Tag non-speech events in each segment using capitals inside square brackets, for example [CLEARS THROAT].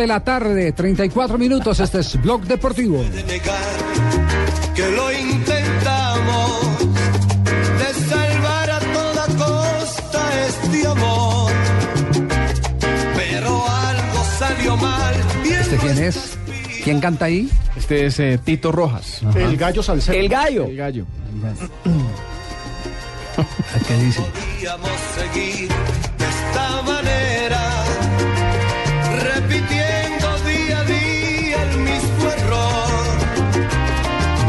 De la tarde, 34 minutos. Este es Blog Deportivo. de negar que lo intentamos de salvar a toda costa este amor pero algo salió mal y en ¿Este quién es? ¿Quién canta ahí? Este es eh, Tito Rojas. El gallo salsero. El gallo. El gallo. [CLEARS THROAT] ¿Qué dice? podíamos seguir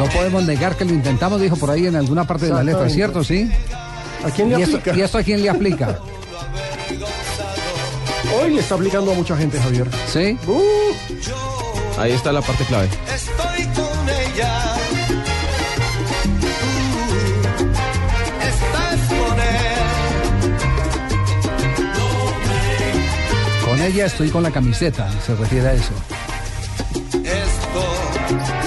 No podemos negar que lo intentamos, dijo por ahí en alguna parte de la letra, ¿cierto? ¿Sí? ¿A quién le ¿Y esto, aplica? ¿Y esto a quién le aplica? Hoy le está aplicando a mucha gente, Javier. ¿Sí? Uh, Ahí está la parte clave. estoy con ella Tú estás con él Con ella estoy con la camiseta, se refiere a eso. Esto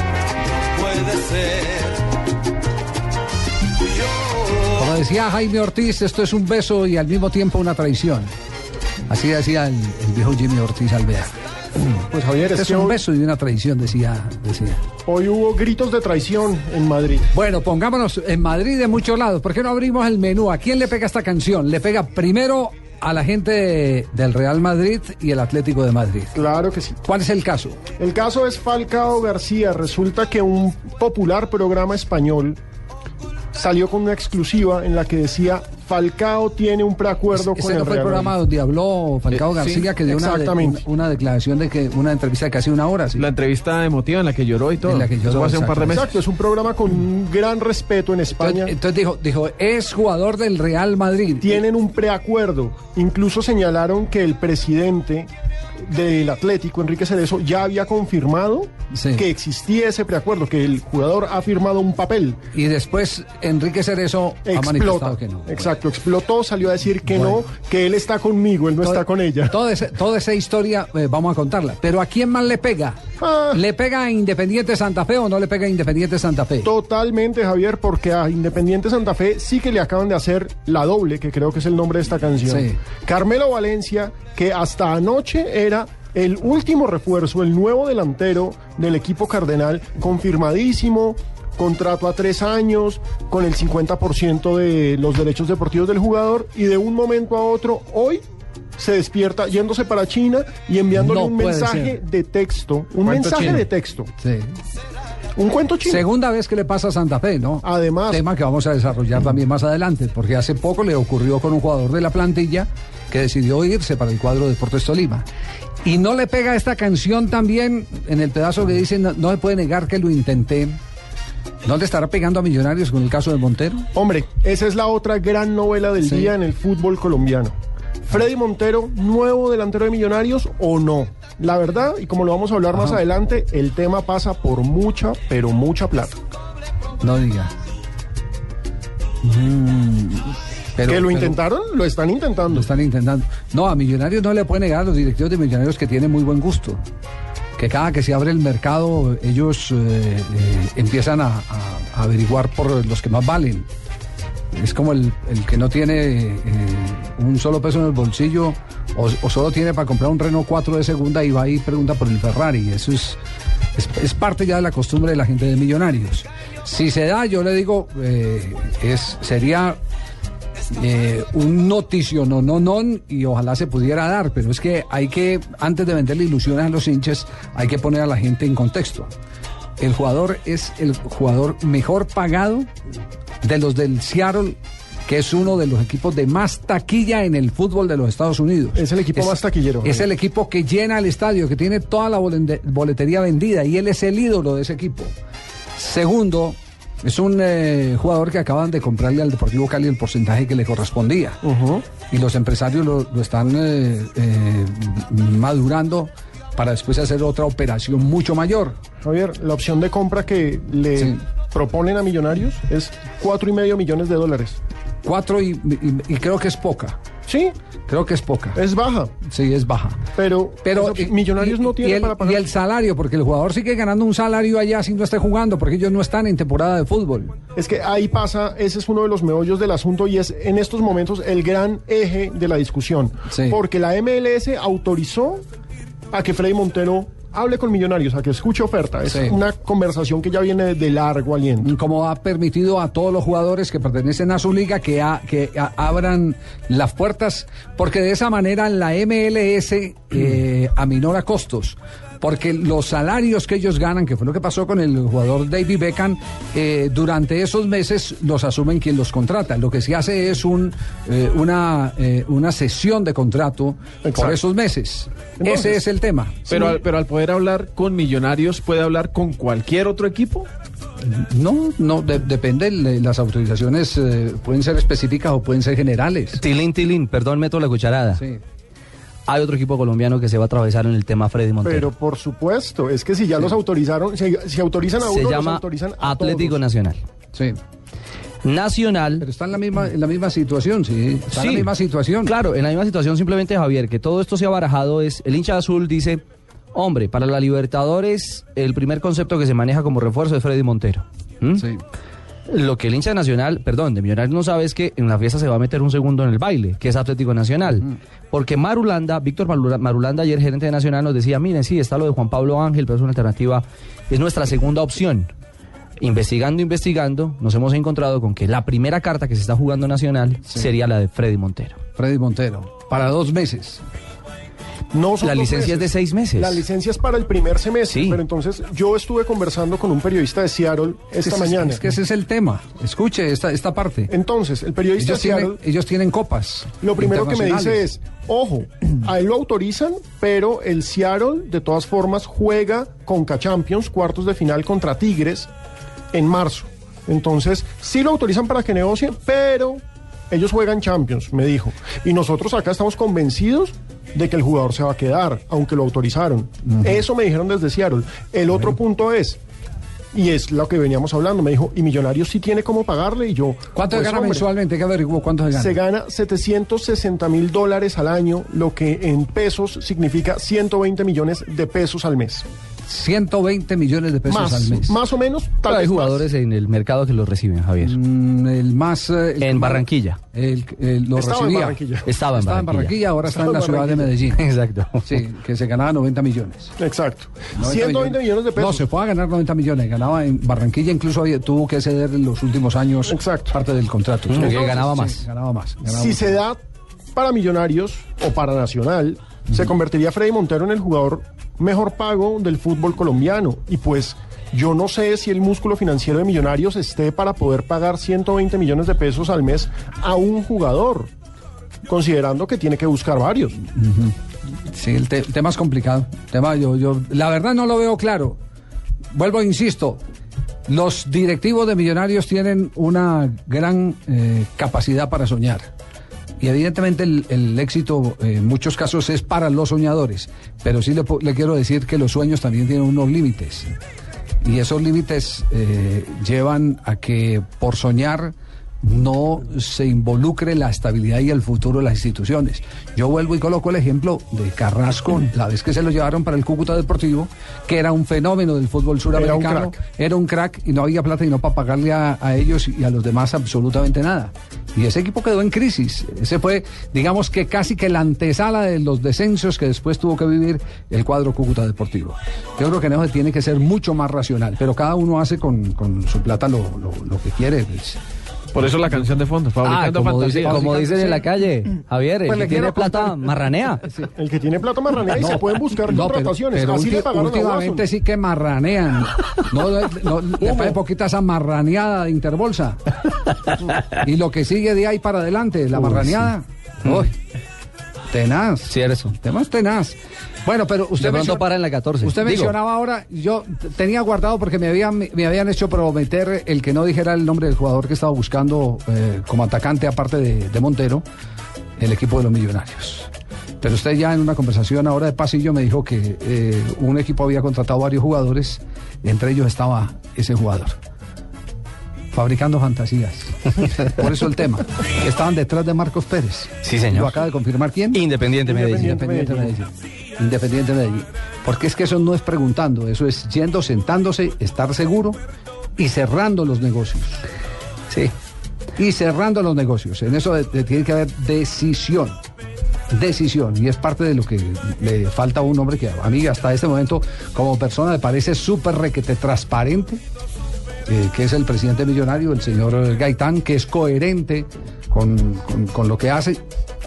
Como decía Jaime Ortiz, esto es un beso y al mismo tiempo una traición. Así decía el, el viejo Jimmy Ortiz Alvear. pues Javier, Este es que un beso y una traición, decía, decía. hoy hubo gritos de traición en Madrid. Bueno, pongámonos en Madrid de muchos lados. ¿Por qué no abrimos el menú? ¿A quién le pega esta canción? Le pega primero a la gente de- del Real Madrid y el Atlético de Madrid. Claro que sí. ¿Cuál es el caso? El caso es Falcao García. Resulta que un popular programa español salió con una exclusiva en la que decía Falcao tiene un preacuerdo con Ese el no fue el programa Madrid. donde habló Falcao Eh, García, sí, que dio una, una, una declaración de que una entrevista de casi una hora. ¿sí? La entrevista emotiva en la que lloró y todo. En la que lloró, Eso hace un par de meses. Exacto, es un programa con un gran respeto en España. Entonces, entonces dijo, dijo, es jugador del Real Madrid. tienen un preacuerdo. Incluso señalaron que el presidente del Atlético, Enrique Cerezo, ya había confirmado Sí. que existía ese preacuerdo, que el jugador ha firmado un papel. Y después Enrique Cerezo ha Explota. manifestado que no. Exacto, explotó, salió a decir que Bueno. no, que él está conmigo, él no está con ella. Toda esa, toda esa historia eh, vamos a contarla. Pero ¿a quién más le pega? [LAUGHS] ¿Le pega a Independiente Santa Fe o no le pega a Independiente Santa Fe? Totalmente, Javier, porque a Independiente Santa Fe sí que le acaban de hacer la doble, que creo que es el nombre de esta canción. Sí. Carmelo Valencia, que hasta anoche era el último refuerzo, el nuevo delantero del equipo cardenal, confirmadísimo, contrato a tres años, con el 50% de los derechos deportivos del jugador, y de un momento a otro, hoy se despierta yéndose para China y enviándole No un mensaje ser. de texto, un Cuento mensaje chino. de texto, Sí. un cuento chino. Segunda vez que le pasa a Santa Fe, ¿no? Además. Tema que vamos a desarrollar también más adelante, porque hace poco le ocurrió con un jugador de la plantilla que decidió irse para el cuadro de Deportes Tolima. Y no le pega esta canción también en el pedazo que dice, no, no se puede negar que lo intenté. ¿No le estará pegando a Millonarios con el caso de Montero? Hombre, esa es la otra gran novela del Sí. día en el fútbol colombiano. Freddy Montero, nuevo delantero de Millonarios o no. La verdad, y como lo vamos a hablar más adelante, el tema pasa por mucha, pero mucha plata. No diga. Mm, pero- ¿Que lo pero- intentaron? Lo están intentando. Lo están intentando. No, a Millonarios no le puede negar a los directivos de Millonarios que tienen muy buen gusto. Que cada que se abre el mercado, ellos eh, eh, empiezan a, a- a averiguar por los que más valen. Es como el, el que no tiene eh, un solo peso en el bolsillo o, solo tiene para comprar un Renault 4 de segunda y va y pregunta por el Ferrari. Eso es, es, parte ya de la costumbre de la gente de Millonarios. Si se da, yo le digo, eh, es, sería eh, un noticio, no, no, no, y ojalá se pudiera dar, pero es que hay que, antes de venderle ilusiones a los hinchas, hay que poner a la gente en contexto. El jugador es el jugador mejor pagado de los del Seattle, que es uno de los equipos de más taquilla en el fútbol de los Estados Unidos. Es el equipo más taquillero, Es el equipo que llena el estadio, que tiene toda la boletería vendida y él es el ídolo de ese equipo. Segundo, es un eh, jugador que acaban de comprarle al Deportivo Cali el porcentaje que le correspondía. Y los empresarios lo, lo están eh, eh, madurando para después hacer otra operación mucho mayor. Javier, la opción de compra que le Sí. proponen a Millonarios es cuatro y medio millones de dólares. Cuatro y, y- y creo que es poca. Sí, Creo que es poca. es baja, Sí, es baja. pero, Pero Millonarios y- no tiene para pagar. y el salario, porque el jugador sigue ganando un salario allá si no esté jugando, porque ellos no están en temporada de fútbol. Es que ahí pasa, ese es uno de los meollos del asunto y es en estos momentos el gran eje de la discusión. Sí. Porque la MLS autorizó a que Freddy Montero hable con Millonarios, a que escuche oferta. Es Sí. una conversación que ya viene de largo aliento. como ha permitido a todos los jugadores que pertenecen a su liga que, que a- abran las puertas, porque de esa manera la MLS eh, [CLEARS THROAT] aminora costos. Porque los salarios que ellos ganan, que fue lo que pasó con el jugador David Beckham, eh, durante esos meses los asumen quien los contrata. Lo que se hace es un, eh, una, eh, una sesión de contrato por esos meses. Entonces, Ese es el tema. Pero, al, pero al poder hablar con Millonarios, ¿puede hablar con cualquier otro equipo? No, no, de- depende. le- Las autorizaciones eh, pueden ser específicas o pueden ser generales. Tilín, Tilín, perdón, meto la cucharada. Sí. Hay otro equipo colombiano que se va a atravesar en el tema Freddy Montero. Pero por supuesto, es que si ya los autorizaron, si, si autorizan a uno, se los llama autorizan a Atlético todos. Nacional. Sí. Nacional. Pero está en la misma, en la misma situación, sí. Está en la Sí, misma situación. Claro, en la misma situación simplemente, Javier, que todo esto se ha barajado es, el hincha azul dice, hombre, para la Libertadores el primer concepto que se maneja como refuerzo es Freddy Montero. ¿Mm? Sí. Lo que el hincha Nacional, perdón, de Millonarios no sabe es que en la fiesta se va a meter un segundo en el baile, que es Atlético Nacional. Porque Marulanda, Víctor Marula- Marulanda, ayer gerente de Nacional, nos decía, miren, sí, está lo de Juan Pablo Ángel, pero es una alternativa, es nuestra segunda opción. Investigando, investigando, nos hemos encontrado con que la primera carta que se está jugando Nacional sería la de Freddy Montero. Freddy Montero. Para dos meses. No son La licencia es de seis meses. La licencia es para el primer semestre, Sí. pero entonces yo estuve conversando con un periodista de Seattle esta Es- mañana. Es que ese es el tema. Escuche esta, esta parte. Entonces, el periodista Ellos de Seattle, tienen, ellos tienen copas. lo primero que me dice es, ojo, a él lo autorizan, pero el Seattle de todas formas juega con Champions, cuartos de final contra Tigres en marzo. Entonces, sí lo autorizan para que negocie, pero ellos juegan Champions, me dijo. Y nosotros acá estamos convencidos de que el jugador se va a quedar, aunque lo autorizaron. Eso me dijeron desde Seattle. El otro punto es, y es lo que veníamos hablando, me dijo, y Millonarios sí tiene cómo pagarle, y yo... ¿Cuánto pues, gana hombre, mensualmente? ¿Qué averiguó? ¿Cuánto se gana? se gana 760 mil dólares al año, lo que en pesos significa 120 millones de pesos al mes. 120 millones de pesos Más, al mes. más o menos, tal Hay vez más. jugadores en el mercado que los reciben, Javier. Mm, el más... eh, el En Barranquilla. El, el- lo Estaba en recibía. Barranquilla. Estaba en Estaba en Barranquilla. Ahora está en la en ciudad de Barranquilla. Medellín. Exacto. Sí, que se ganaba 90 millones. Exacto. 90 120 millones de pesos. No, se fue a ganar 90 millones. Ganaba en Barranquilla, incluso había- tuvo que ceder en los últimos años Exacto. parte del contrato. Mm, que ganaba Sí, más. ganaba más. ganaba si se da para Millonarios o para Nacional, se convertiría Freddy Montero en el jugador mejor pago del fútbol colombiano. Y pues yo no sé si el músculo financiero de Millonarios esté para poder pagar 120 millones de pesos al mes a un jugador, considerando que tiene que buscar varios. Sí, el, te- el tema es complicado. Tema, yo, yo, la verdad no lo veo claro. Vuelvo, insisto, los directivos de Millonarios tienen una gran eh, capacidad para soñar. Y evidentemente el, el éxito eh, en muchos casos es para los soñadores. Pero sí le, le quiero decir que los sueños también tienen unos límites. Y esos límites eh, llevan a que por soñar no se involucre la estabilidad y el futuro de las instituciones. Yo vuelvo y coloco el ejemplo de Carrasco, la vez que se lo llevaron para el Cúcuta Deportivo, que era un fenómeno del fútbol suramericano, crack. era un crack y no había plata y no para pagarle a, a ellos y a los demás absolutamente nada. Y ese equipo quedó en crisis. Ese fue, digamos que casi que la antesala de los descensos que después tuvo que vivir el cuadro Cúcuta Deportivo. Yo creo que en eso tiene que ser mucho más racional, pero cada uno hace con, con su plata lo, lo- lo que quiere. pues. Por eso la canción de fondo, Ah, fabricando como, dice- fantasías. como dicen en la calle, Javier, el Pues le que tiene plata contar- marranea. [LAUGHS] El que tiene plata marranea y se pueden buscar No, pero, contrataciones. pero Así ulti- le pagaron últimamente sí que marranean. No, no, le fue poquita esa marraneada de Interbolsa. [LAUGHS] y lo que sigue de ahí para adelante, la marraneada. Uy, tenaz. Sí, eso. Tema es tenaz. Bueno, pero usted De pronto menciona- para en la 14. Usted Digo, mencionaba ahora, yo tenía guardado porque me habían, me habían hecho prometer el que no dijera el nombre del jugador que estaba buscando eh, como atacante, aparte de, de Montero, el equipo de los millonarios. Pero usted ya en una conversación ahora de pasillo me dijo que eh, un equipo había contratado varios jugadores, entre ellos estaba ese jugador. Fabricando fantasías. [LAUGHS] Por eso el tema. Estaban detrás de Marcos Pérez. Sí, señor. ¿Lo acaba de confirmar quién? Independiente Medellín. Independiente Medellín. Independiente Medellín. Porque es que eso no es preguntando, eso es yendo, sentándose, estar seguro y cerrando los negocios. Sí. Y cerrando los negocios. En eso de- de- tiene que haber decisión. Decisión. Y es parte de lo que le falta a un hombre que a mí hasta este momento, como persona, me parece súper requete transparente. eh, que es el presidente millonario, el señor Gaitán, que es coherente con- con lo que hace,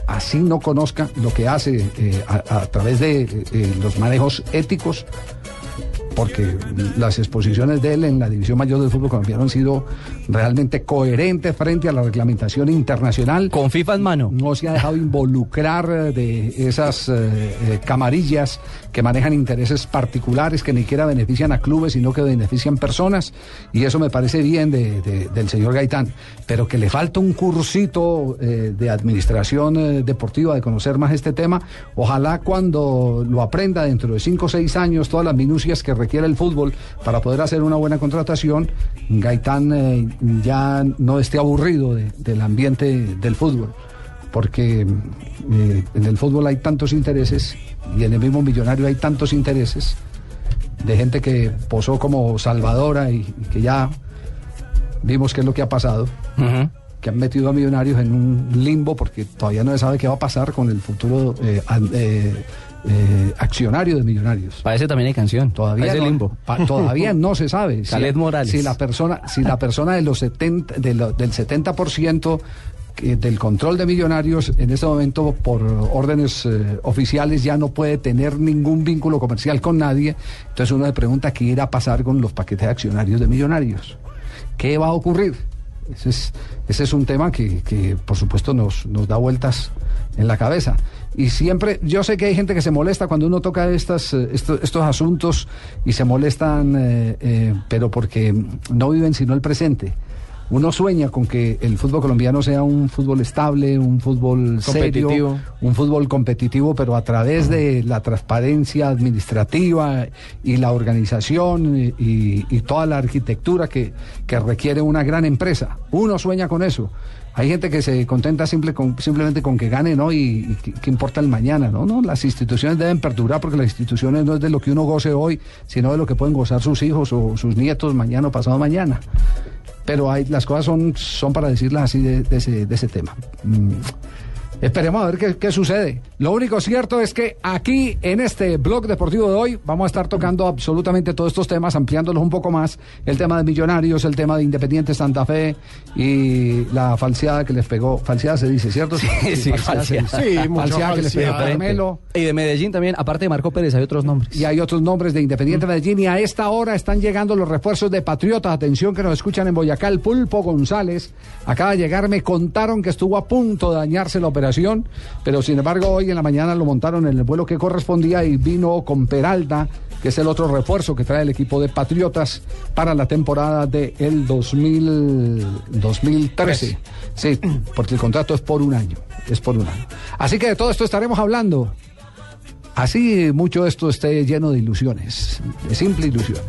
así no conozca lo que hace eh, a, través de eh, eh, los manejos éticos, porque las exposiciones de él en la División Mayor del Fútbol Colombiano han sido realmente coherentes frente a la reglamentación internacional Con FIFA en mano. no se ha dejado involucrar eh, de esas eh, eh, camarillas que manejan intereses particulares que ni siquiera benefician a clubes, sino que benefician personas. Y eso me parece bien de- de- del señor Gaitán. Pero que le falta un cursito eh, de administración eh, deportiva, de conocer más este tema. Ojalá cuando lo aprenda dentro de cinco o seis años, todas las minucias que requiere el fútbol para poder hacer una buena contratación, Gaitán ya no esté aburrido de- del ambiente del fútbol porque eh, en el fútbol hay tantos intereses y en el mismo millonario hay tantos intereses de gente que posó como salvadora y, y que ya vimos qué es lo que ha pasado, que han metido a millonarios en un limbo porque todavía no se sabe qué va a pasar con el futuro eh, eh, eh, accionario de millonarios. Para ese también hay canción. Todavía no, limbo. pa- todavía no se sabe. [LAUGHS] Si- Morales. Si la persona, si la persona de los 70, de lo- del 70% que- del control de millonarios en este momento por órdenes eh, oficiales ya no puede tener ningún vínculo comercial con nadie, entonces uno se pregunta qué irá a pasar con los paquetes de accionarios de millonarios. ¿Qué va a ocurrir? Ese es, ese es un tema que, que, por supuesto, nos, nos da vueltas en la cabeza. Y siempre, yo sé que hay gente que se molesta cuando uno toca estas, eh, estos, estos asuntos y se molestan, eh, eh, pero porque no viven sino el presente. Uno sueña con que el fútbol colombiano sea un fútbol estable, un fútbol serio, Competitivo. un fútbol competitivo, pero a través de la transparencia administrativa y la organización y, y- y toda la arquitectura que, que requiere una gran empresa. Uno sueña con eso. Hay gente que se contenta simple simplemente con que gane, ¿no? Y, qué, importa el mañana, ¿no? Las instituciones deben perdurar porque las instituciones no es de lo que uno goce hoy, sino de lo que pueden gozar sus hijos o sus nietos mañana o pasado mañana. Pero hay, las cosas son, son para decirlas así de, de ese, de ese tema. Mm. Esperemos a ver qué, qué sucede. Lo único cierto es que aquí en este blog deportivo de hoy vamos a estar tocando absolutamente todos estos temas, ampliándolos un poco más. El tema de Millonarios, el tema de Independiente Santa Fe y la falseada que les pegó. Falseada se dice, ¿cierto? Sí, sí, falseada. Sí, mucha falseada que les pegó a falseada. Carmelo. Y de Medellín también, aparte de Marco Pérez, hay otros nombres. Y hay otros nombres de Independiente Medellín. Y a esta hora están llegando los refuerzos de Patriotas. Atención que nos escuchan en Boyacá. El Pulpo González acaba de llegar. Me contaron que estuvo a punto de dañarse la operación. Pero sin embargo, hoy en la mañana lo montaron en el vuelo que correspondía y vino con Peralta, que es el otro refuerzo que trae el equipo de Patriotas para la temporada del 2000, 2013. Sí, porque el contrato es por un año. Es por un año. Así que de todo esto estaremos hablando. Así mucho esto esté lleno de ilusiones, de simple ilusión.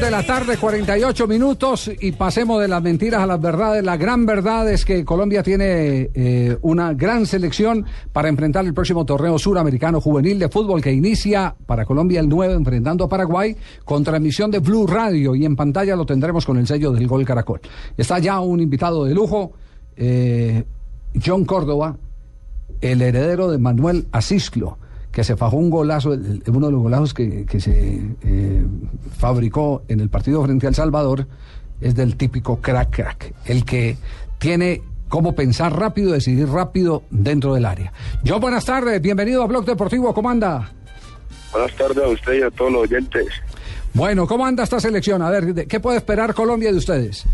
de la tarde, 48 minutos y pasemos de las mentiras a las verdades. La gran verdad es que Colombia tiene eh, una gran selección para enfrentar el próximo torneo suramericano juvenil de fútbol que inicia para Colombia el 9 enfrentando a Paraguay con transmisión de Blue Radio y en pantalla lo tendremos con el sello del Gol Caracol. Está ya un invitado de lujo, eh, John Córdoba, el heredero de Manuel Asislo que se fajó un golazo, el- uno de los golazos que, que se eh, fabricó en el partido frente a El Salvador, es del típico crack crack, el que tiene cómo pensar rápido, decidir rápido dentro del área. John, buenas tardes, bienvenido a Blog Deportivo, ¿cómo anda? Buenas tardes a usted y a todos los oyentes. Bueno, ¿cómo anda esta selección? A ver, ¿de- ¿qué puede esperar Colombia de ustedes?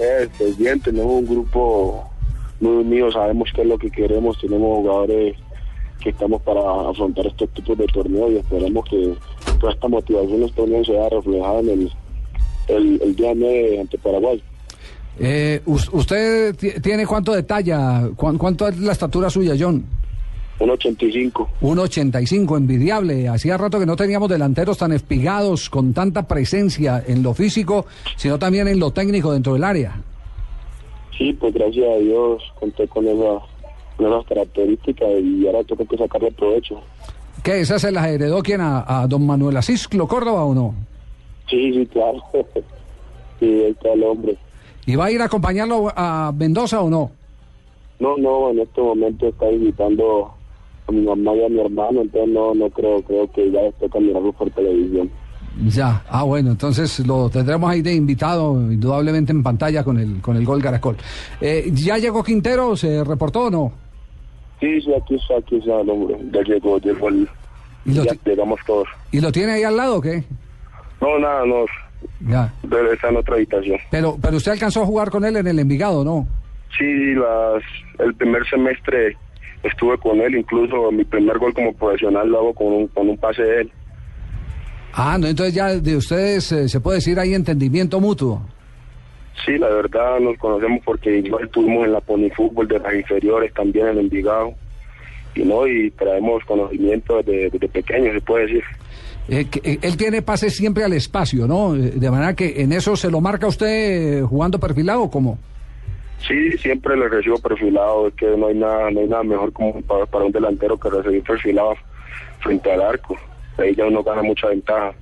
Eh, pues bien, tenemos un grupo muy unido, sabemos qué es lo que queremos, tenemos jugadores que estamos para afrontar estos tipos de torneos y esperemos que toda esta motivación de estos torneos se vea reflejada en el, el, el día 9 ante Paraguay. Eh, us- ¿Usted ti- tiene cuánto de talla? ¿Cuán- ¿Cuánto es la estatura suya, John? 1.85. 1.85, envidiable. Hacía rato que no teníamos delanteros tan espigados, con tanta presencia en lo físico, sino también en lo técnico dentro del área. Sí, pues gracias a Dios conté con, esa, esas características y ahora tengo que sacarle provecho. ¿Qué? ¿Esa se las heredó quién? ¿A, a don Manuel Asisclo Córdoba o no? Sí, sí, claro. [LAUGHS] sí, ahí está el hombre. ¿Y va a ir a acompañarlo a Mendoza o no? No, no, en este momento está invitando a mi mamá y a mi hermano, entonces no, no creo, creo que ya les toca mirarlo por televisión. Ya, ah bueno, entonces lo tendremos ahí de invitado, indudablemente en pantalla con el con el gol Caracol. Eh, ¿Ya llegó Quintero? ¿Se reportó o no? Sí, sí, aquí está, aquí está el hombre, ya llegó, llegó el... ¿Y lo, ya ti- llegamos todos. ¿Y lo tiene ahí al lado o qué? No, nada, no, Ya. pero está en otra habitación. Pero, pero usted alcanzó a jugar con él en el Envigado, ¿no? Sí, las, el primer semestre estuve con él, incluso mi primer gol como profesional lo hago con un, con un pase de él. Ah, no, entonces ya de ustedes eh, se puede decir hay entendimiento mutuo. Sí, la verdad nos conocemos porque igual estuvimos en la Ponifútbol de las inferiores, también en Envigado. Y no, y traemos conocimiento desde, desde pequeño, se puede decir. Eh, que, eh, él tiene pases siempre al espacio, ¿no? Eh, De manera que en eso se lo marca usted jugando perfilado, ¿o ¿cómo? Sí, siempre le recibo perfilado, es que no hay nada, no hay nada mejor como para, para un delantero que recibir perfilado frente al arco. Ahí ya uno gana mucha ventaja.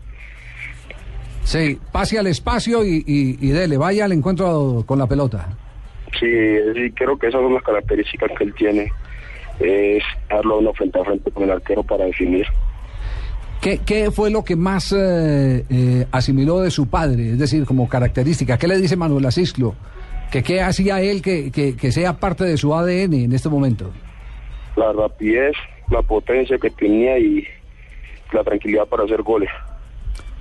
Sí, pase al espacio y, y, y dele, vaya al encuentro con la pelota. Sí, sí, creo que esas son las características que él tiene. Es darlo uno frente a frente con el arquero para definir. ¿Qué, qué fue lo que más eh, eh, asimiló de su padre? Es decir, como característica. ¿Qué le dice Manuel Asisclo? ¿Que ¿Qué hacía él que, que, que sea parte de su ADN en este momento? La rapidez, la potencia que tenía y la tranquilidad para hacer goles.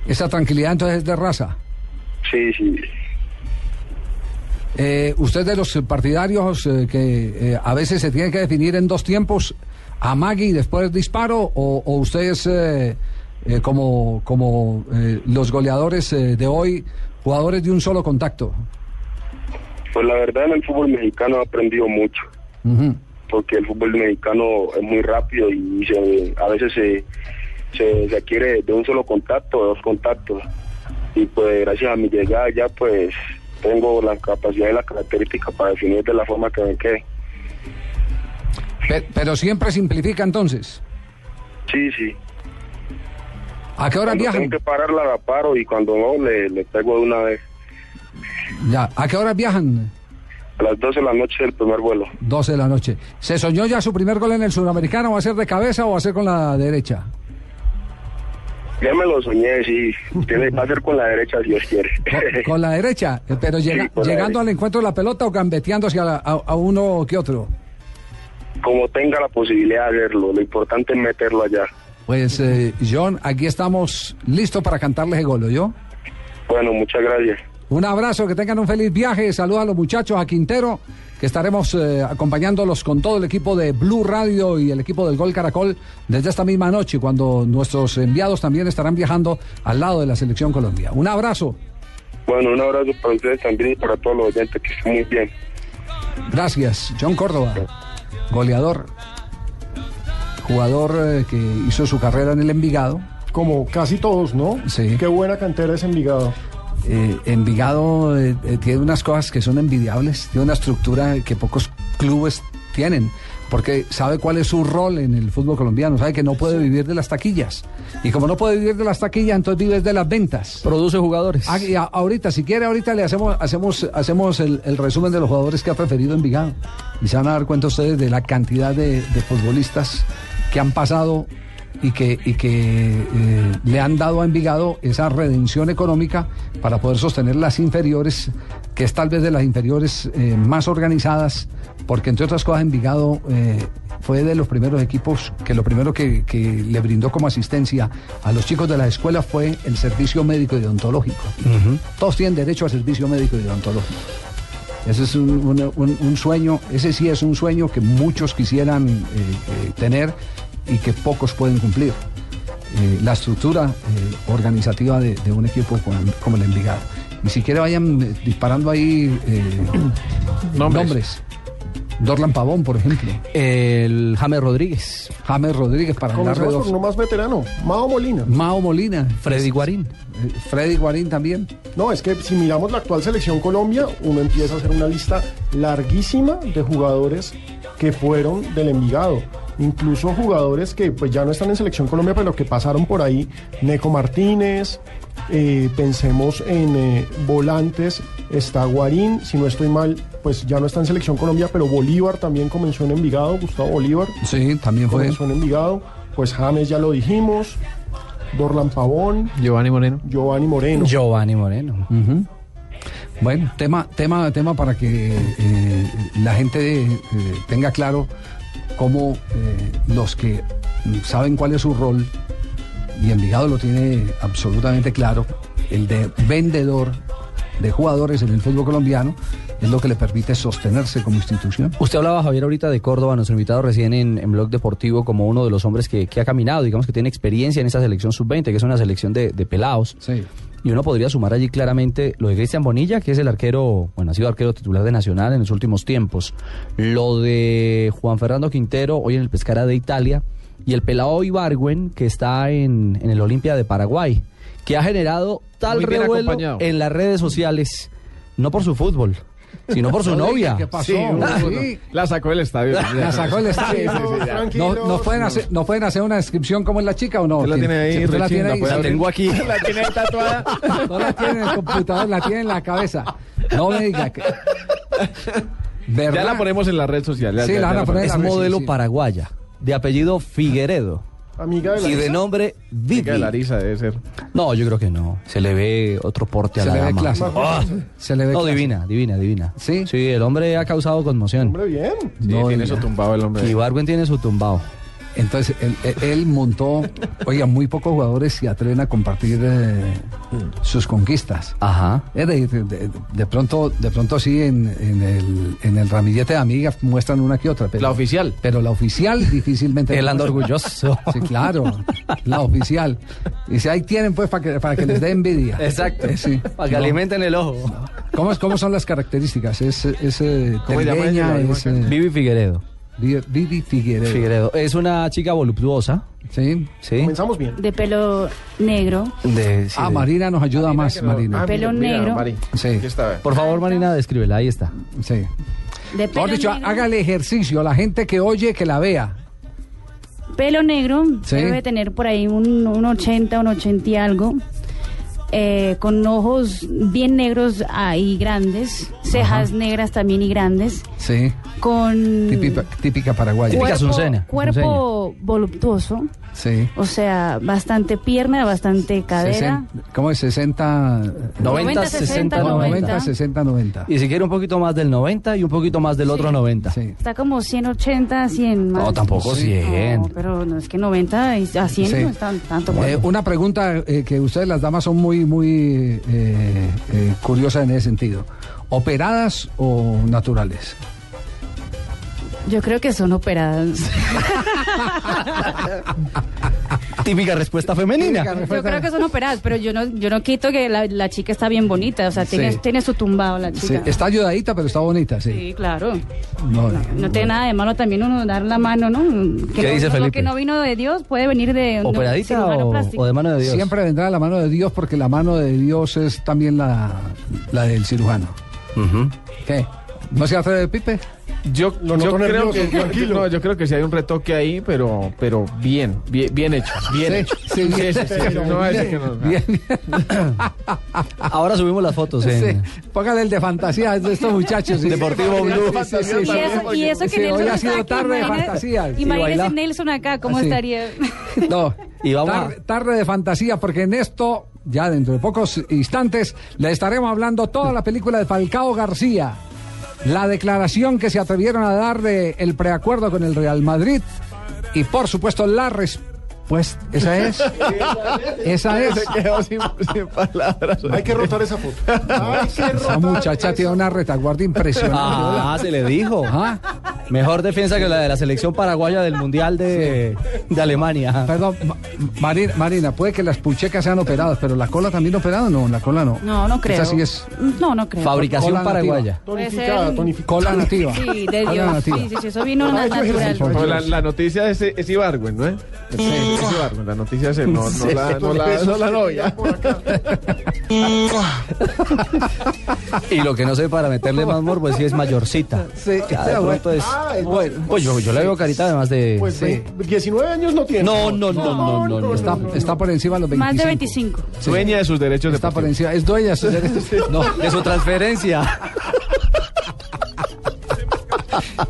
Esa tranquilidad entonces es de raza. Sí, sí. Eh, ¿Usted de los partidarios eh, que eh, a veces se tiene que definir en dos tiempos, amague y después disparo, o, o usted es eh, eh, como, como los goleadores eh, de hoy, jugadores de un solo contacto? Pues la verdad en el fútbol mexicano he aprendido mucho. Porque el fútbol mexicano es muy rápido y se, a veces se, se, se adquiere de un solo contacto, de dos contactos. Y pues gracias a mi llegada ya pues tengo la capacidad y la característica para definir de la forma que me quede. Pe- pero siempre simplifica entonces. Sí, sí. ¿A qué hora Cuando viajan? tengo que pararla la paro y cuando no le, le pego de una vez. Ya. ¿A qué hora viajan? A las 12 de la noche del primer vuelo. 12 de la noche. ¿Se soñó ya su primer gol en el Sudamericano? ¿Va a ser de cabeza o va a ser con la derecha? Ya me lo soñé, sí. Tiene, va a ser con la derecha si Dios quiere. Con, con la derecha, pero llega- llegando al encuentro de la pelota o gambeteando hacia la- a, a uno que otro. Como tenga la posibilidad de hacerlo, lo importante es meterlo allá. Pues, eh, John, aquí estamos listos para cantarles el gol, ¿yo? Bueno, muchas gracias. Un abrazo, que tengan un feliz viaje. Saludos a los muchachos, a Quintero, que estaremos eh, acompañándolos con todo el equipo de Blue Radio y el equipo del Gol Caracol desde esta misma noche, cuando nuestros enviados también estarán viajando al lado de la Selección Colombia. Un abrazo. Bueno, un abrazo para ustedes también y para todos los oyentes que estén muy bien. Gracias, John Córdoba, goleador, jugador eh, que hizo su carrera en el Envigado, como casi todos, ¿no? Sí. Qué buena cantera es Envigado. Eh, Envigado eh, eh, tiene unas cosas que son envidiables, tiene una estructura que pocos clubes tienen, porque sabe cuál es su rol en el fútbol colombiano, sabe que no puede vivir de las taquillas. Y como no puede vivir de las taquillas, entonces vive de las ventas. Produce jugadores. Ah, y a- ahorita, si quiere, ahorita le hacemos, hacemos, hacemos el, el resumen de los jugadores que ha preferido Envigado. Y se van a dar cuenta ustedes de la cantidad de, de futbolistas que han pasado y que, y que eh, le han dado a Envigado esa redención económica para poder sostener las inferiores, que es tal vez de las inferiores eh, más organizadas, porque entre otras cosas Envigado eh, fue de los primeros equipos que lo primero que, que le brindó como asistencia a los chicos de la escuela fue el servicio médico y odontológico. Todos tienen derecho a servicio médico y odontológico. Ese es un, un- un- un sueño, ese sí es un sueño que muchos quisieran eh, eh, tener y que pocos pueden cumplir. Eh, la estructura eh, organizativa de, de un equipo como, como el Envigado. Ni siquiera vayan eh, disparando ahí eh, Nombres. nombres. Dorlan Pavón, por ejemplo. El James Rodríguez. James Rodríguez para hablar dos. uno más veterano, Mao Molina. Mao Molina. Freddy Guarín. Freddy Guarín también. No, es que si miramos la actual selección Colombia, uno empieza a hacer una lista larguísima de jugadores que fueron del Envigado. Incluso jugadores que pues ya no están en selección Colombia, pero que pasaron por ahí. Neco Martínez, eh, pensemos en eh, volantes, está Guarín, si no estoy mal, pues ya no está en selección Colombia, pero Bolívar también comenzó en Envigado, Gustavo Bolívar Sí, también fue. comenzó en Envigado. Pues James ya lo dijimos, Dorlan Pavón, Giovanni Moreno. Giovanni Moreno. Giovanni Moreno. Bueno, tema, tema, tema para que eh, la gente eh, tenga claro cómo eh, los que saben cuál es su rol, y Envigado lo tiene absolutamente claro, el de vendedor de jugadores en el fútbol colombiano, es lo que le permite sostenerse como institución. Usted hablaba, Javier, ahorita de Córdoba, nuestro invitado recién en, en Blog Deportivo, como uno de los hombres que, que ha caminado, digamos que tiene experiencia en esa selección sub-20, que es una selección de, de pelados. Sí. Y uno podría sumar allí claramente lo de Cristian Bonilla, que es el arquero, bueno, ha sido arquero titular de Nacional en los últimos tiempos. Lo de Juan Fernando Quintero, hoy en el Pescara de Italia. Y el pelado Ibargüen, que está en, en el Olimpia de Paraguay, que ha generado tal revuelo acompañado. en las redes sociales, no por su fútbol, sino por su novia. ¿Qué pasó? Sí, uno, Sí. uno. La sacó del estadio. La sacó el estadio. Sí. ¿No, nos pueden hacer, ¿No pueden hacer una descripción como es la chica o no? Usted la tiene ahí, ¿Usted la tiene ahí? puede La tengo aquí. [LAUGHS] La tiene tatuada. No la tiene en el computador, la tiene en la cabeza. No me diga que. ¿Verdad? Ya la ponemos en la red social. ya, Sí, ya, la van a poner. Es modelo sí. paraguaya, de apellido Figueredo. Amiga de la Y de nombre Vivi. Chica de Larisa debe ser. No, yo creo que no. Se le ve otro porte a Se la le ve dama. clase. Ah. Se le ve No, clase. divina, divina, divina. ¿Sí? Sí, el hombre ha causado conmoción. Hombre, bien. Sí, No tiene eso tumbado el hombre. Y Barwen tiene su tumbao. Entonces, él, él- montó. Oiga, muy pocos jugadores se atreven a compartir eh, sus conquistas. Ajá. De, de- de- de pronto, de pronto sí, en, en el, en el ramillete de amigas muestran una que otra. Pero, La oficial. Pero la oficial difícilmente. [LAUGHS] Él anda orgulloso. Sí, claro, la oficial. Y si ahí tienen, pues, para que, para que les dé envidia. Exacto. Eh, sí. Para que No. alimenten el ojo. ¿Cómo, es- ¿Cómo son las características? ¿Es, es eh. ¿Es eh, Vivi Figueredo. Vi- Vivi Figueredo? Figueredo. Es una chica voluptuosa. Sí. Sí. Comenzamos bien. de pelo negro. De, sí, Ah, de- Marina nos ayuda más, no- Marina. Ah, Pelo mira, mira, negro. Mari. Sí. Por favor, Marina, descríbela. Ahí está. Sí. De pelo dicho, negro. hágale ejercicio. La gente que oye, que la vea. Pelo negro. Sí. Debe tener por ahí un, un 80, un 80 y algo. Eh, con ojos bien negros ah, y grandes. Cejas negras también y grandes. Sí. Con Típica, típica paraguaya. Típica cuerpo, Azucena, cuerpo voluptuoso. Sí. O sea, bastante pierna, bastante cadera. Sesen- ¿Cómo es? 60. 90, 60, 90. 90, 60, 90. Y si quiere un poquito más del 90 y un poquito más del otro 90. Sí. Está como 180, 100 más. No, tampoco Sí. 100. No, pero no es que 90 y a 100 Sí. no están tanto. Eh, una pregunta eh, que ustedes las damas son muy, muy eh, eh, curiosas en ese sentido. ¿Operadas o naturales? Yo creo que son operadas. [LAUGHS] Típica respuesta femenina. Yo creo que son operadas, pero yo no, yo no quito que la, la chica está bien bonita. O sea, tiene, Sí. tiene su tumbado la Sí, chica. está ayudadita, pero está bonita, sí. Sí, claro. No, No tiene nada de malo también uno dar la mano, ¿no? Que ¿Qué no- dice Lo Felipe? que no vino de Dios puede venir de un ¿Operadita o, de mano de Dios? Siempre vendrá la mano de Dios porque la mano de Dios es también la, la del cirujano. Ujú. ¿Qué? ¿No se hace de Pipe? Yo, Lo yo creo nervioso, que tranquilo. no, yo creo que sí hay un retoque ahí, pero pero bien, bien, bien hecho, bien Sí, hecho. sí, bien. sí, sí, no va a decir que no. Bien. [LAUGHS] Ahora subimos las fotos en... Póngale el de fantasía de estos muchachos. Deportivo Blue. Y eso, y eso que Sí, Nelson hoy ha está sido aquí, tarde de fantasías. Sí, Imagínese. Nelson acá, ¿cómo Así. estaría? [LAUGHS] No, Y vamos a- tarde de fantasía, porque en esto, ya dentro de pocos instantes, le estaremos hablando toda la película de Falcao García. La declaración que se atrevieron a dar de el preacuerdo con el Real Madrid. Y por supuesto, la respuesta. Esa es. Esa es. Se quedó sin, sin palabras. Hay que rotar esa foto. Hay que Esa rotar muchacha esa- tiene una retaguardia impresionante. Ah, se le dijo. Ah, Mejor defensa que la de la selección paraguaya del Mundial de, de Alemania. Perdón, Ma- Marina, Marina, puede que las puchecas sean operadas, pero la cola también operada, no, la cola no. No, no creo. Esa sí es No, no creo. Fabricación Cola paraguaya. Tonificada, tonificada. cola nativa. Sí, de Cola Dios. nativa. Sí, sí, sí, eso vino Ah, natural. La, la noticia es, es Ibargüen, ¿no es? Es, la noticia es él, no, no la, no la, no la novia. [LAUGHS] Y lo que no sé para meterle más morbo es si es mayorcita. Sí, Ya, de bueno. pronto es... Ah, es Bueno, Pues yo, yo le veo carita además de... Pues Sí. ve- 19 años no tiene. No, no, no, no, no, no. Está, está por encima de los 25. Más de 25. Dueña de sus derechos Está por deportivos. encima, es dueña. de sus derechos. [LAUGHS] No, De su transferencia. [LAUGHS]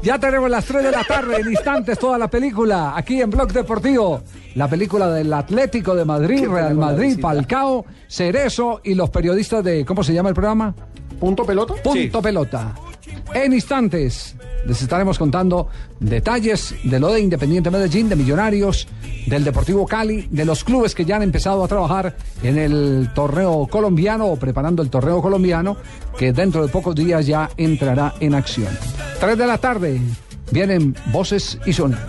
ya tenemos las 3 de la tarde, en instantes toda la película, aquí en Blog Deportivo. La película del Atlético de Madrid, Real Madrid, Falcao, Cerezo y los periodistas de, ¿cómo se llama el programa? ¿Punto pelota? Punto pelota. En instantes les estaremos contando detalles de lo de Independiente Medellín, de Millonarios, del Deportivo Cali, de los clubes que ya han empezado a trabajar en el torneo colombiano o preparando el torneo colombiano que dentro de pocos días ya entrará en acción. Tres de la tarde vienen voces y sonidos.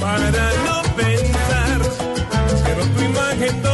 Para no pensar, imagen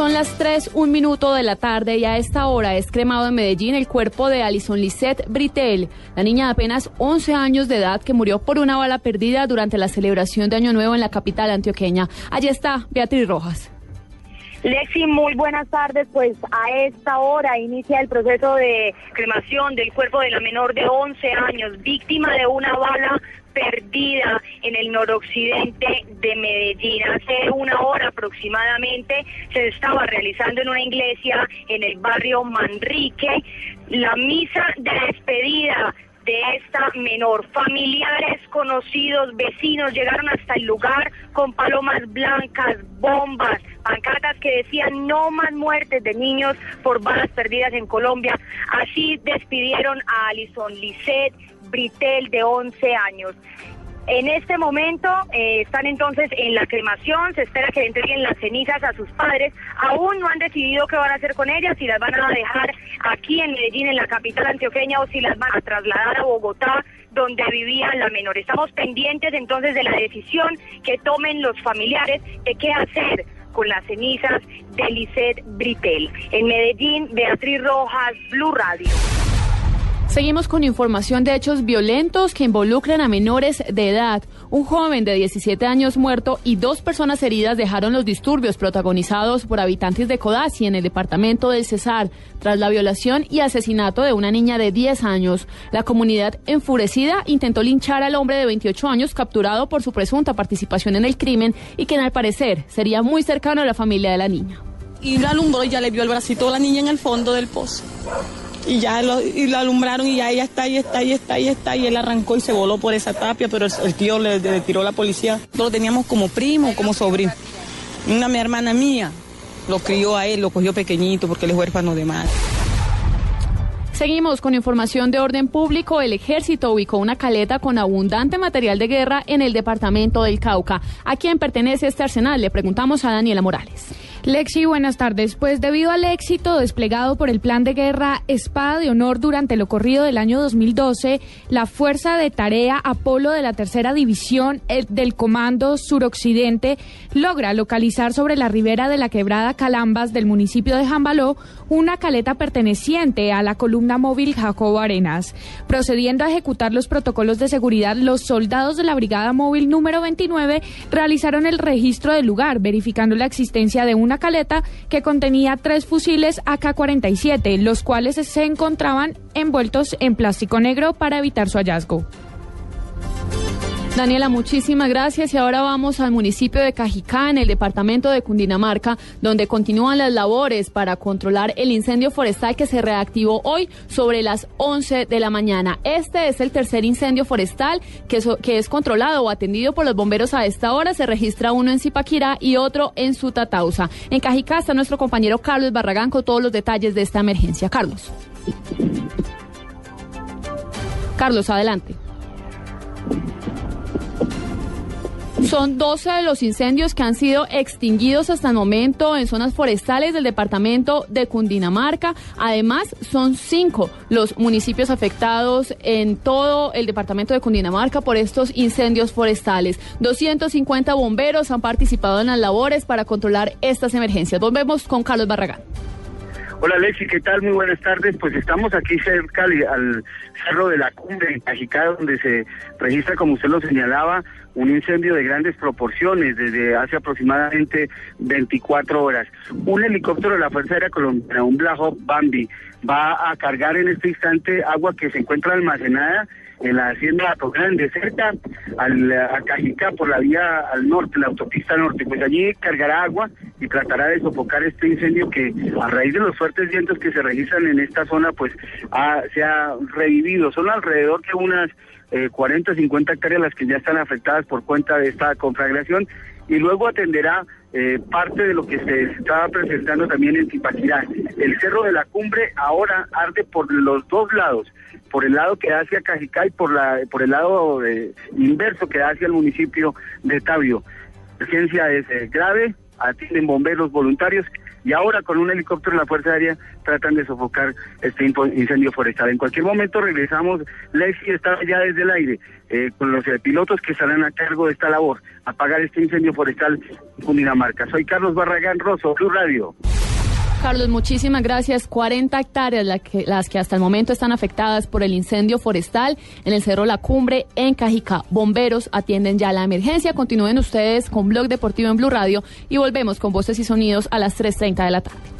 Son las 3, un minuto de la tarde y a esta hora es cremado en Medellín el cuerpo de Alison Lisette Britel, la niña de apenas 11 años de edad que murió por una bala perdida durante la celebración de Año Nuevo en la capital antioqueña. Allí está Beatriz Rojas. Lexi, muy buenas tardes. Pues a esta hora inicia el proceso de cremación del cuerpo de la menor de 11 años, víctima de una bala perdida en el noroccidente de Medellín. Hace una hora aproximadamente se estaba realizando en una iglesia en el barrio Manrique la misa de despedida de esta menor. Familiares, conocidos, vecinos llegaron hasta el lugar con palomas blancas, bombas, pancartas que decían no más muertes de niños por balas perdidas en Colombia. Así despidieron a Alison Lisset Britel de 11 años. En este momento eh, están entonces en la cremación, se espera que entreguen las cenizas a sus padres. Aún no han decidido qué van a hacer con ellas, si las van a dejar aquí en Medellín, en la capital antioqueña, o si las van a trasladar a Bogotá, donde vivía la menor. Estamos pendientes entonces de la decisión que tomen los familiares de qué hacer con las cenizas de Lisette Britel. En Medellín, Beatriz Rojas, Blue Radio. Seguimos con información de hechos violentos que involucran a menores de edad. Un joven de 17 años muerto y dos personas heridas dejaron los disturbios protagonizados por habitantes de Codazzi en el departamento del Cesar tras la violación y asesinato de una niña de 10 años. La comunidad enfurecida intentó linchar al hombre de 28 años capturado por su presunta participación en el crimen y quien al parecer sería muy cercano a la familia de la niña. y lo alumbró y ya le vio el bracito de la niña en el fondo del pozo. Y ya lo, y lo alumbraron y ya ella está, ahí está, ahí está, ahí está, y él arrancó y se voló por esa tapia, pero el, el tío le, le tiró la policía. Nosotros lo teníamos como primo, como sobrino. Una mi hermana mía lo crió a él, lo cogió pequeñito porque él es huérfano de madre. Seguimos con información de orden público. El ejército ubicó una caleta con abundante material de guerra en el departamento del Cauca. ¿A quién pertenece este arsenal? Le preguntamos a Daniela Morales. Lexi, buenas tardes. Pues debido al éxito desplegado por el plan de guerra Espada de Honor durante lo corrido del año 2012, la Fuerza de Tarea Apolo de la Tercera División eh, del Comando Suroccidente logra localizar sobre la ribera de la quebrada Calambas del municipio de Jambaló una caleta perteneciente a la columna móvil Jacobo Arenas. Procediendo a ejecutar los protocolos de seguridad, los soldados de la Brigada Móvil número 29 realizaron el registro del lugar, verificando la existencia de una caleta que contenía tres fusiles AK-47, los cuales se encontraban envueltos en plástico negro para evitar su hallazgo. Daniela, muchísimas gracias. Y ahora vamos al municipio de Cajicá, en el departamento de Cundinamarca, donde continúan las labores para controlar el incendio forestal que se reactivó hoy sobre las 11 de la mañana. Este es el tercer incendio forestal que, es controlado o atendido por los bomberos a esta hora. Se registra uno en Zipaquirá y otro en Sutatausa. En Cajicá está nuestro compañero Carlos Barragán con todos los detalles de esta emergencia. Carlos. Carlos, adelante. Son 12 de los incendios que han sido extinguidos hasta el momento en zonas forestales del departamento de Cundinamarca. Además, son cinco los municipios afectados en todo el departamento de Cundinamarca por estos incendios forestales. 250 bomberos han participado en las labores para controlar estas emergencias. Volvemos con Carlos Barragán. Hola Alexi, ¿qué tal? Muy buenas tardes. Pues estamos aquí cerca al, Cerro de la Cumbre, en Cajicá, donde se registra, como usted lo señalaba, un incendio de grandes proporciones desde hace aproximadamente 24 horas. Un helicóptero de la Fuerza Aérea Colombiana, un Black Bambi, va a cargar en este instante agua que se encuentra almacenada en la hacienda Ato Grande, cerca al, a Cajicá por la vía al norte, la autopista norte. Pues allí cargará agua y tratará de sofocar este incendio que a raíz de los fuertes vientos que se registran en esta zona, pues ha- se ha revivido. Son alrededor de unas eh, 40, 50 hectáreas las que ya están afectadas por cuenta de esta conflagración y luego atenderá eh, parte de lo que se estaba presentando también en Zipaquirá. El Cerro de la Cumbre ahora arde por los dos lados, por el lado que da hacia Cajicá y por, la, por el lado eh, inverso que da hacia el municipio de Tabio. La urgencia es eh, grave, atienden bomberos voluntarios y ahora con un helicóptero de la Fuerza Aérea tratan de sofocar este incendio forestal. En cualquier momento regresamos, Lexi está ya desde el aire eh, con los eh, pilotos que estarán a cargo de esta labor, apagar este incendio forestal en Cundinamarca. Soy Carlos Barragán Rosso, Blue Radio. Carlos, muchísimas gracias. 40 hectáreas las que hasta el momento están afectadas por el incendio forestal en el Cerro La Cumbre en Cajicá. Bomberos atienden ya la emergencia. Continúen ustedes con Blog Deportivo en Blue Radio y volvemos con voces y sonidos a las 3.30 de la tarde.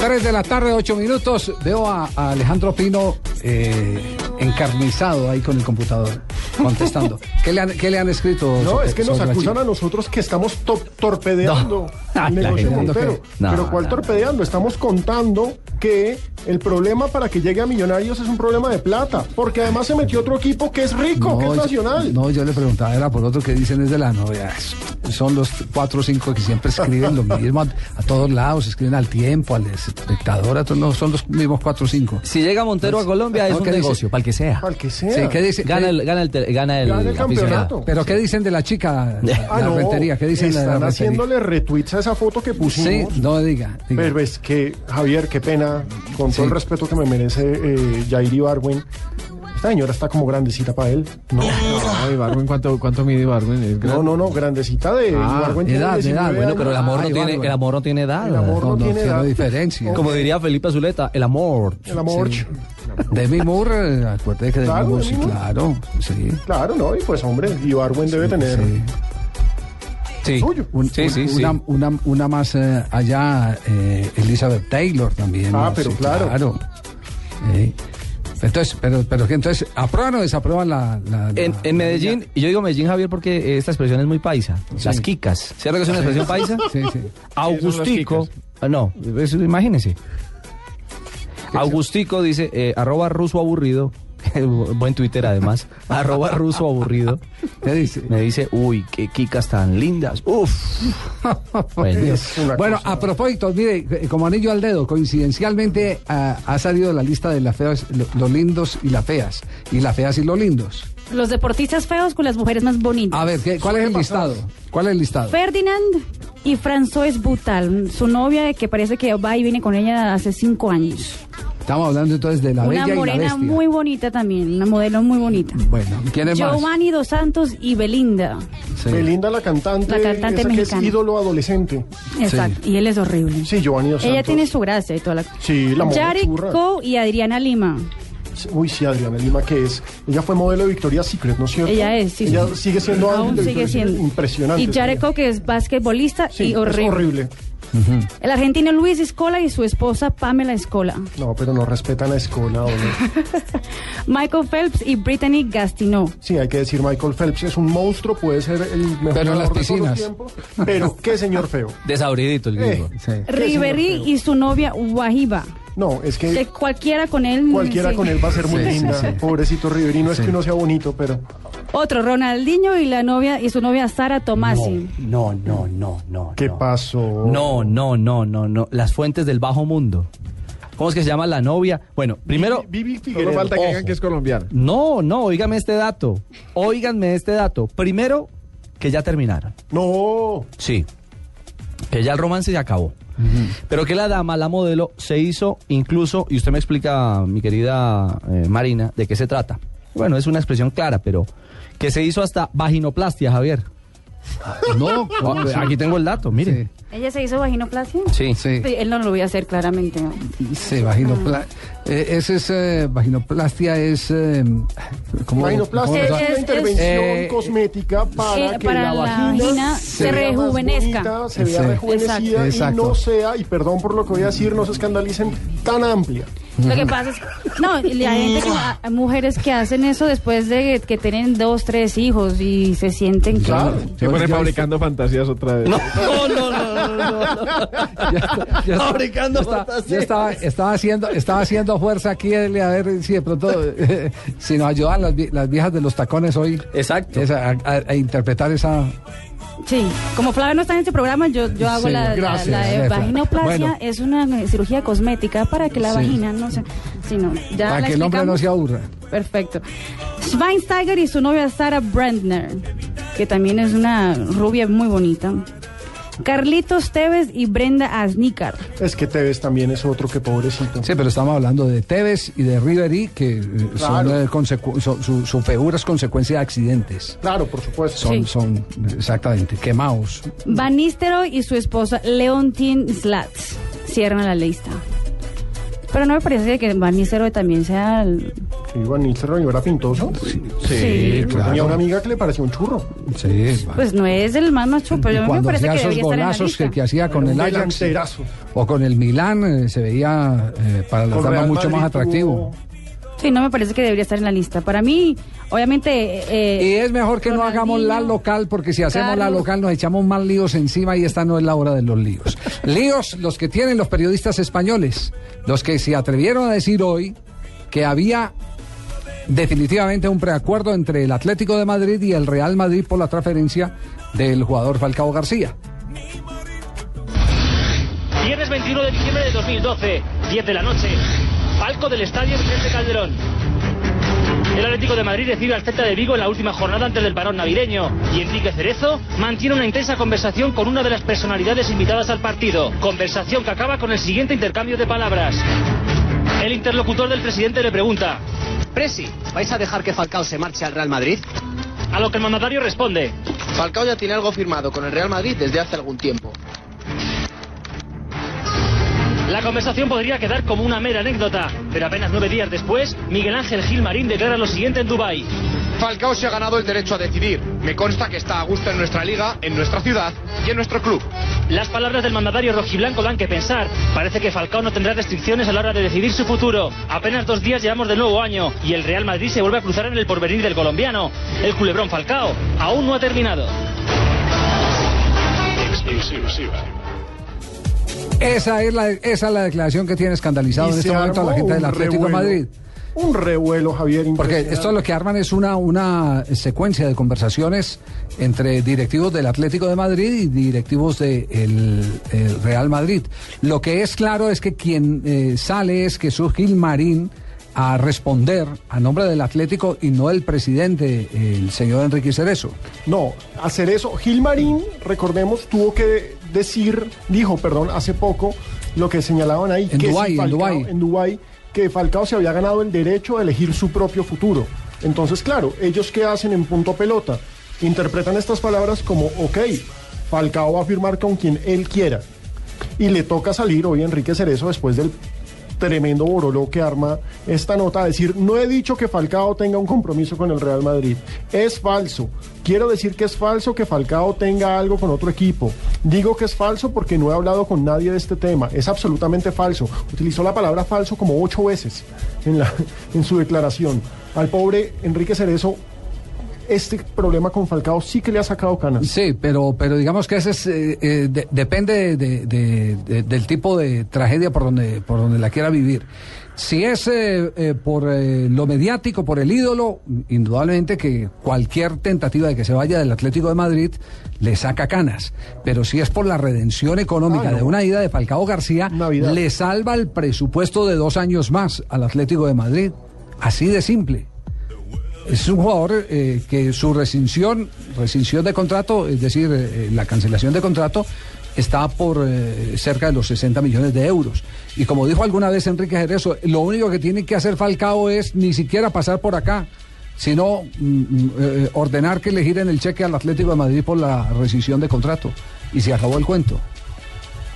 3 de la tarde, 8 minutos. Veo a, a Alejandro Pino eh, encarnizado ahí con el computador, contestando. [LAUGHS] ¿Qué le han, qué le han escrito? No, sobre- es que nos acusan a nosotros que estamos to- torpedeando No. [LAUGHS] el negocio Montero. No, Pero ¿cuál no. torpedeando? Estamos contando que el problema para que llegue a Millonarios es un problema de plata. Porque además se metió otro equipo que es rico, que es yo- nacional. No, yo le preguntaba, era por otro que dicen es de la novia. Son los cuatro o cinco que siempre escriben lo [LAUGHS] mismo a, a todos lados, escriben al tiempo, al espectador, a todos, no, son los mismos cuatro o cinco. Si llega Montero a Colombia es un negocio, para el que sea. Para el que sea. Sí, ¿qué dice? Gana el, gana el, gana el, Gana el. Campeonato. Pero ¿qué dicen de la chica, la, [LAUGHS] Ah, la no, rentería? ¿Qué dicen de la Están rentería? haciéndole retweets a esa foto que Sí, pusimos. no diga. diga. Pero es que, Javier, qué pena, con todo el respeto que me merece eh, Jair Ibargüen, esta señora está como grandecita para él. No, No, Ibargüen, ¿cuánto, cuánto mide Ibargüen? ¿Es no, no, no, grandecita de Ah, Ibargüen tiene edad, 19 edad, Bueno, años. pero el amor, no tiene, el amor no tiene edad. El amor No, no, no, tiene edad. diferencia. Como diría Felipe Azuleta, el amor. El amor. Sí. Demi Moore, eh, acuérdate que Demi Claro, Moore, sí, claro, sí. Claro, ¿no? Y pues, hombre, Ibargüen debe tener sí. Sí. Un- Sí, un- sí, sí. una, una, más eh, allá, eh, Elizabeth Taylor también. Ah, ¿no? pero claro. Sí. Entonces, pero, pero que entonces, ¿aprueban o desaprueban la, la- En, la- en Medellín, y yo digo Medellín, Javier, porque esta expresión es muy paisa. Las quicas. ¿Cierto que es una expresión paisa? [LAUGHS] Sí, sí. Augustico. Ah, No, eso, imagínese. Augustico dice, eh, arroba ruso aburrido. [LAUGHS] Buen Twitter además. [LAUGHS] arroba ruso aburrido. ¿Qué dice? Me dice, uy, qué quicas tan lindas. Uf. [LAUGHS] Bueno, Bueno, cosa- a propósito, mire, eh, como anillo al dedo, coincidencialmente ah, ha salido la lista de las feas, lo- los lindos y las feas, y las feas y los lindos. Los deportistas feos con las mujeres más bonitas. A ver, ¿qué- ¿cuál es el listado? ¿Cuál es el listado? Ferdinand y François Butal, su novia que parece que va y viene con ella hace cinco años. Estamos hablando entonces de la una bella y la morena bestia. muy bonita también, una modelo muy bonita. Bueno, ¿quién es más? Giovanni Dos Santos y Belinda. Sí. Belinda, la cantante, La cantante esa que es ídolo adolescente. Exacto. Y él es horrible. Sí, Giovanni Dos Ella Santos. tiene su gracia y toda la. Sí, la Yari y Adriana Lima. Uy, sí, Adriana Lima, que es. Ella fue modelo de Victoria's Secret, ¿no es cierto? Ella es, sí. Ella sigue siendo Aún sigue siendo. Impresionante. Y Jared Co, que es basquetbolista Sí, y es horrible. El argentino Luis Escola y su esposa Pamela Escola. No, pero no respetan a Escola. ¿o no? [LAUGHS] Michael Phelps y Brittany Gastineau. Sí, hay que decir, Michael Phelps es un monstruo, puede ser el mejor Pero en las nadador de todos los piscinas. tiempos, Pero qué señor feo. [LAUGHS] desabridito el gringo. Sí. Ribery y su novia Wahiba. No, es Que que cualquiera con él. cualquiera sí. con él va a ser muy Sí, linda. sí. Pobrecito Riveri, no es que uno sea bonito, pero Otro, Ronaldinho y la novia y su novia Sara Tomasi. No, no, no, no. ¿qué no. pasó? No, no, no, no, no. Las fuentes del bajo mundo. ¿Cómo es que se llama la novia? Bueno, primero. Vivi Figueredo. falta que digan que es colombiano. No, no, óigame este dato. Óiganme este dato. Primero, que ya terminaron. No, Sí. Que ya el romance se acabó. Pero que la dama, la modelo, se hizo incluso, y usted me explica, mi querida eh, Marina, de qué se trata. Bueno, es una expresión clara, pero que se hizo hasta vaginoplastia, Javier. No, ¿cómo Ah? Aquí tengo el dato, mire. ¿Ella se hizo vaginoplastia? Sí. Sí, Él no lo voy a hacer claramente. ¿no? sí, vaginopla- eh, ese es, eh, vaginoplastia es... Eh, ¿cómo- vaginoplastia cómo- es, Es- una es- intervención Eh, eh, cosmética para que para la la vagina, vagina se, se rejuvenezca. bonita, se vea Sí. rejuvenecida Exacto. y no sea, y perdón por lo que voy a decir, no se escandalicen, tan amplia. Lo que pasa es no, la gente que, hay mujeres que hacen eso después de que tienen dos, tres hijos y se sienten que Claro. Se pone fabricando fantasías otra vez. [LAUGHS] No, no, no, no, no, no. [LAUGHS] Ya- ya- Fabricando ya está- fantasías. ya estaba, estaba haciendo estaba haciendo fuerza aquí Eli, a ver si de pronto eh, [LAUGHS] si nos ayudan las, las viejas de los tacones hoy Exacto. a, a- a interpretar esa Sí, como Flavia no está en este programa, yo, yo hago Sí, la, la- gracias, Bueno. es una cirugía cosmética para que la Sí. vagina no se... Si no, ya para la que el hombre no se aburra. Perfecto. Schweinsteiger y su novia Sarah Brandner, que también es una rubia muy bonita. Carlitos Tevez y Brenda Asnicar. Es que Tevez también es otro que pobrecito. Sí, pero estamos hablando de Tevez y de Ribery que eh, son, eh, son- su, su figura es consecuencia de accidentes. Claro, por supuesto. Son, Sí. son exactamente quemados. Van Nistelrooy y su esposa Leontine Slats. Cierran la lista. Pero no me parece que Van Nistelrooy también sea el... Sí, Van Nistelrooy era pintoso. Sí, Sí, Yo claro. Tenía una amiga que le parecía un churro. Sí, Pues no es el más macho, pero y a mí me parece hacía que esos debería estar en la lista. que, que hacía con el Ajax o con el Milán eh, se veía eh, para las Con mucho más Madrid atractivo. Sí, no me parece que debería estar en la lista. Para mí, obviamente... eh, Y es mejor que no hagamos la local, porque si hacemos la local nos echamos más líos encima y esta no es la hora de los líos. Líos los que tienen los periodistas españoles, los que se atrevieron a decir hoy que había definitivamente un preacuerdo entre el Atlético de Madrid y el Real Madrid por la transferencia del jugador Falcao García. Viernes 21 de diciembre de 2012, 10 de la noche. Palco del Estadio Vicente Calderón. El Atlético de Madrid recibe al Celta de Vigo en la última jornada antes del parón navideño y Enrique Cerezo mantiene una intensa conversación con una de las personalidades invitadas al partido. Conversación que acaba con el siguiente intercambio de palabras. El interlocutor del presidente le pregunta, Presi, ¿vais a dejar que Falcao se marche al Real Madrid? a lo que el mandatario responde, Falcao ya tiene algo firmado con el Real Madrid desde hace algún tiempo. La conversación podría quedar como una mera anécdota, pero apenas nueve días después, Miguel Ángel Gil Marín declara lo siguiente en Dubái. Falcao se ha ganado el derecho a decidir. Me consta que está a gusto en nuestra liga, en nuestra ciudad y en nuestro club. Las palabras del mandatario rojiblanco dan que pensar. Parece que Falcao no tendrá restricciones a la hora de decidir su futuro. Apenas dos días llevamos de nuevo año y el Real Madrid se vuelve a cruzar en el porvenir del colombiano. El culebrón Falcao aún no ha terminado. Esa es la, esa es la declaración que tiene escandalizado Y en este momento a la gente del Atlético de. Madrid. Un revuelo, Javier. Porque esto lo que arman es una, una secuencia de conversaciones entre directivos del Atlético de Madrid y directivos del Real Madrid. Lo que es claro es que quien eh, sale es Jesús Gil Marín a responder a nombre del Atlético y no el presidente, el señor Enrique Cerezo. No, hacer eso. Gil Marín, recordemos, tuvo que decir, dijo, perdón, hace poco, lo que señalaban ahí. En que si Dubái, en Falcao- Dubái. En que Falcao se había ganado el derecho a elegir su propio futuro. Entonces, claro, ellos qué hacen en punto pelota? Interpretan estas palabras como, ok, Falcao va a firmar con quien él quiera. Y le toca salir hoy Enrique Cerezo después del tremendo boroló que arma esta nota decir, no he dicho que Falcao tenga un compromiso con el Real Madrid. Es falso. Quiero decir que es falso que Falcao tenga algo con otro equipo. Digo que es falso porque no he hablado con nadie de este tema. Es absolutamente falso. Utilizó la palabra falso como ocho veces en, [LAUGHS] en su declaración. Al pobre Enrique Cerezo, este problema con Falcao sí que le ha sacado canas. Sí, pero, pero digamos que ese es, eh, eh, de- depende de- de- de- del tipo de tragedia por donde, por donde la quiera vivir. Si es eh, eh, por eh, lo mediático, por el ídolo, indudablemente que cualquier tentativa de que se vaya del Atlético de Madrid le saca canas. Pero si es por la redención económica Ah, no. de una ida de Falcao García, le salva el presupuesto de dos años más al Atlético de Madrid. Así de simple. Es un jugador eh, que su rescisión, rescisión de contrato, es decir, eh, la cancelación de contrato, está por eh, cerca de los 60 millones de euros. Y como dijo alguna vez Enrique Jerezo, lo único que tiene que hacer Falcao es ni siquiera pasar por acá, sino mm, mm, eh, ordenar que le giren el cheque al Atlético de Madrid por la rescisión de contrato. Y se acabó el cuento.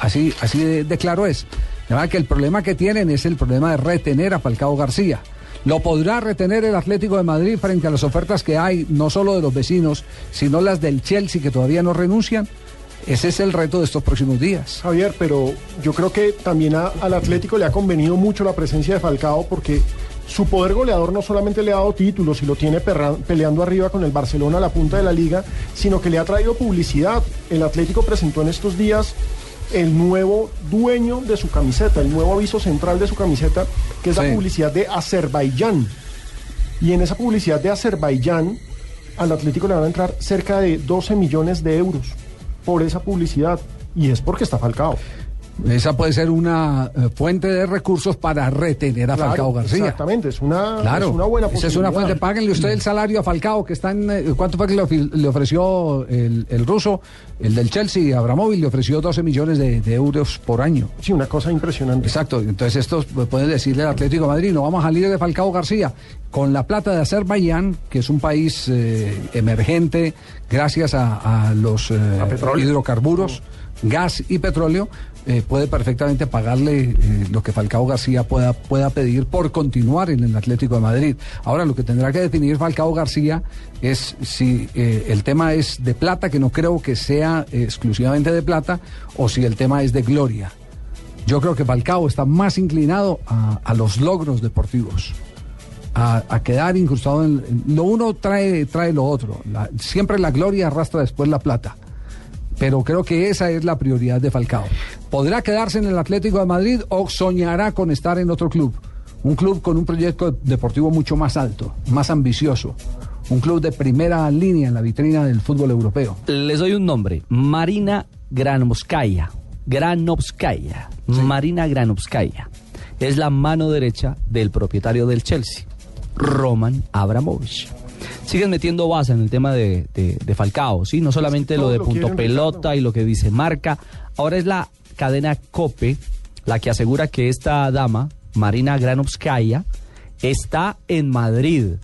Así, así de, de claro es. De verdad que el problema que tienen es el problema de retener a Falcao García. ¿Lo podrá retener el Atlético de Madrid frente a las ofertas que hay, no solo de los vecinos, sino las del Chelsea que todavía no renuncian? Ese es el reto de estos próximos días. Javier, pero yo creo que también al Atlético le ha convenido mucho la presencia de Falcao porque su poder goleador no solamente le ha dado títulos y lo tiene peleando arriba con el Barcelona a la punta de la liga, sino que le ha traído publicidad. El Atlético presentó en estos días el nuevo dueño de su camiseta, el nuevo aviso central de su camiseta, que es Sí. la publicidad de Azerbaiyán. Y en esa publicidad de Azerbaiyán, al Atlético le van a entrar cerca de 12 millones de euros por esa publicidad. Y es porque está Falcao. Esa puede ser una eh, fuente de recursos para retener a Claro, Falcao García. Exactamente, es una, Claro, es una buena esa es una posibilidad. fuente. Páguenle usted el salario a Falcao, que está en. eh, ¿Cuánto fue que le, ofreció el, el ruso, el del Chelsea, Abramovich? Le ofreció 12 millones de, de euros por año. Sí, una cosa impresionante. Exacto, entonces estos pueden decirle al Atlético de Madrid, no vamos a salir de Falcao García. Con la plata de Azerbaiyán, que es un país eh, emergente gracias a, a los hidrocarburos, gas y petróleo, eh, puede perfectamente pagarle eh, lo que Falcao García pueda, pueda pedir por continuar en el Atlético de Madrid. Ahora lo que tendrá que definir Falcao García es si eh, el tema es de plata, que no creo que sea exclusivamente de plata, o si el tema es de gloria. Yo creo que Falcao está más inclinado a, los logros deportivos. A, quedar incrustado en, lo uno trae trae lo otro siempre la gloria arrastra después la plata pero creo que esa es la prioridad de Falcao. ¿Podrá quedarse en el Atlético de Madrid o soñará con estar en otro club? Un club con un proyecto deportivo mucho más alto, más ambicioso. Un club de primera línea en la vitrina del fútbol europeo. Les doy un nombre. Marina Granovskaya. Granovskaya. Marina Granovskaya. Es la mano derecha del propietario del Chelsea, Roman Abramovich. Siguen metiendo base en el tema de, de- de Falcao, ¿sí? No solamente lo de punto pelota y lo que dice marca. Ahora es la cadena COPE la que asegura que esta dama, Marina Granovskaya, está en Madrid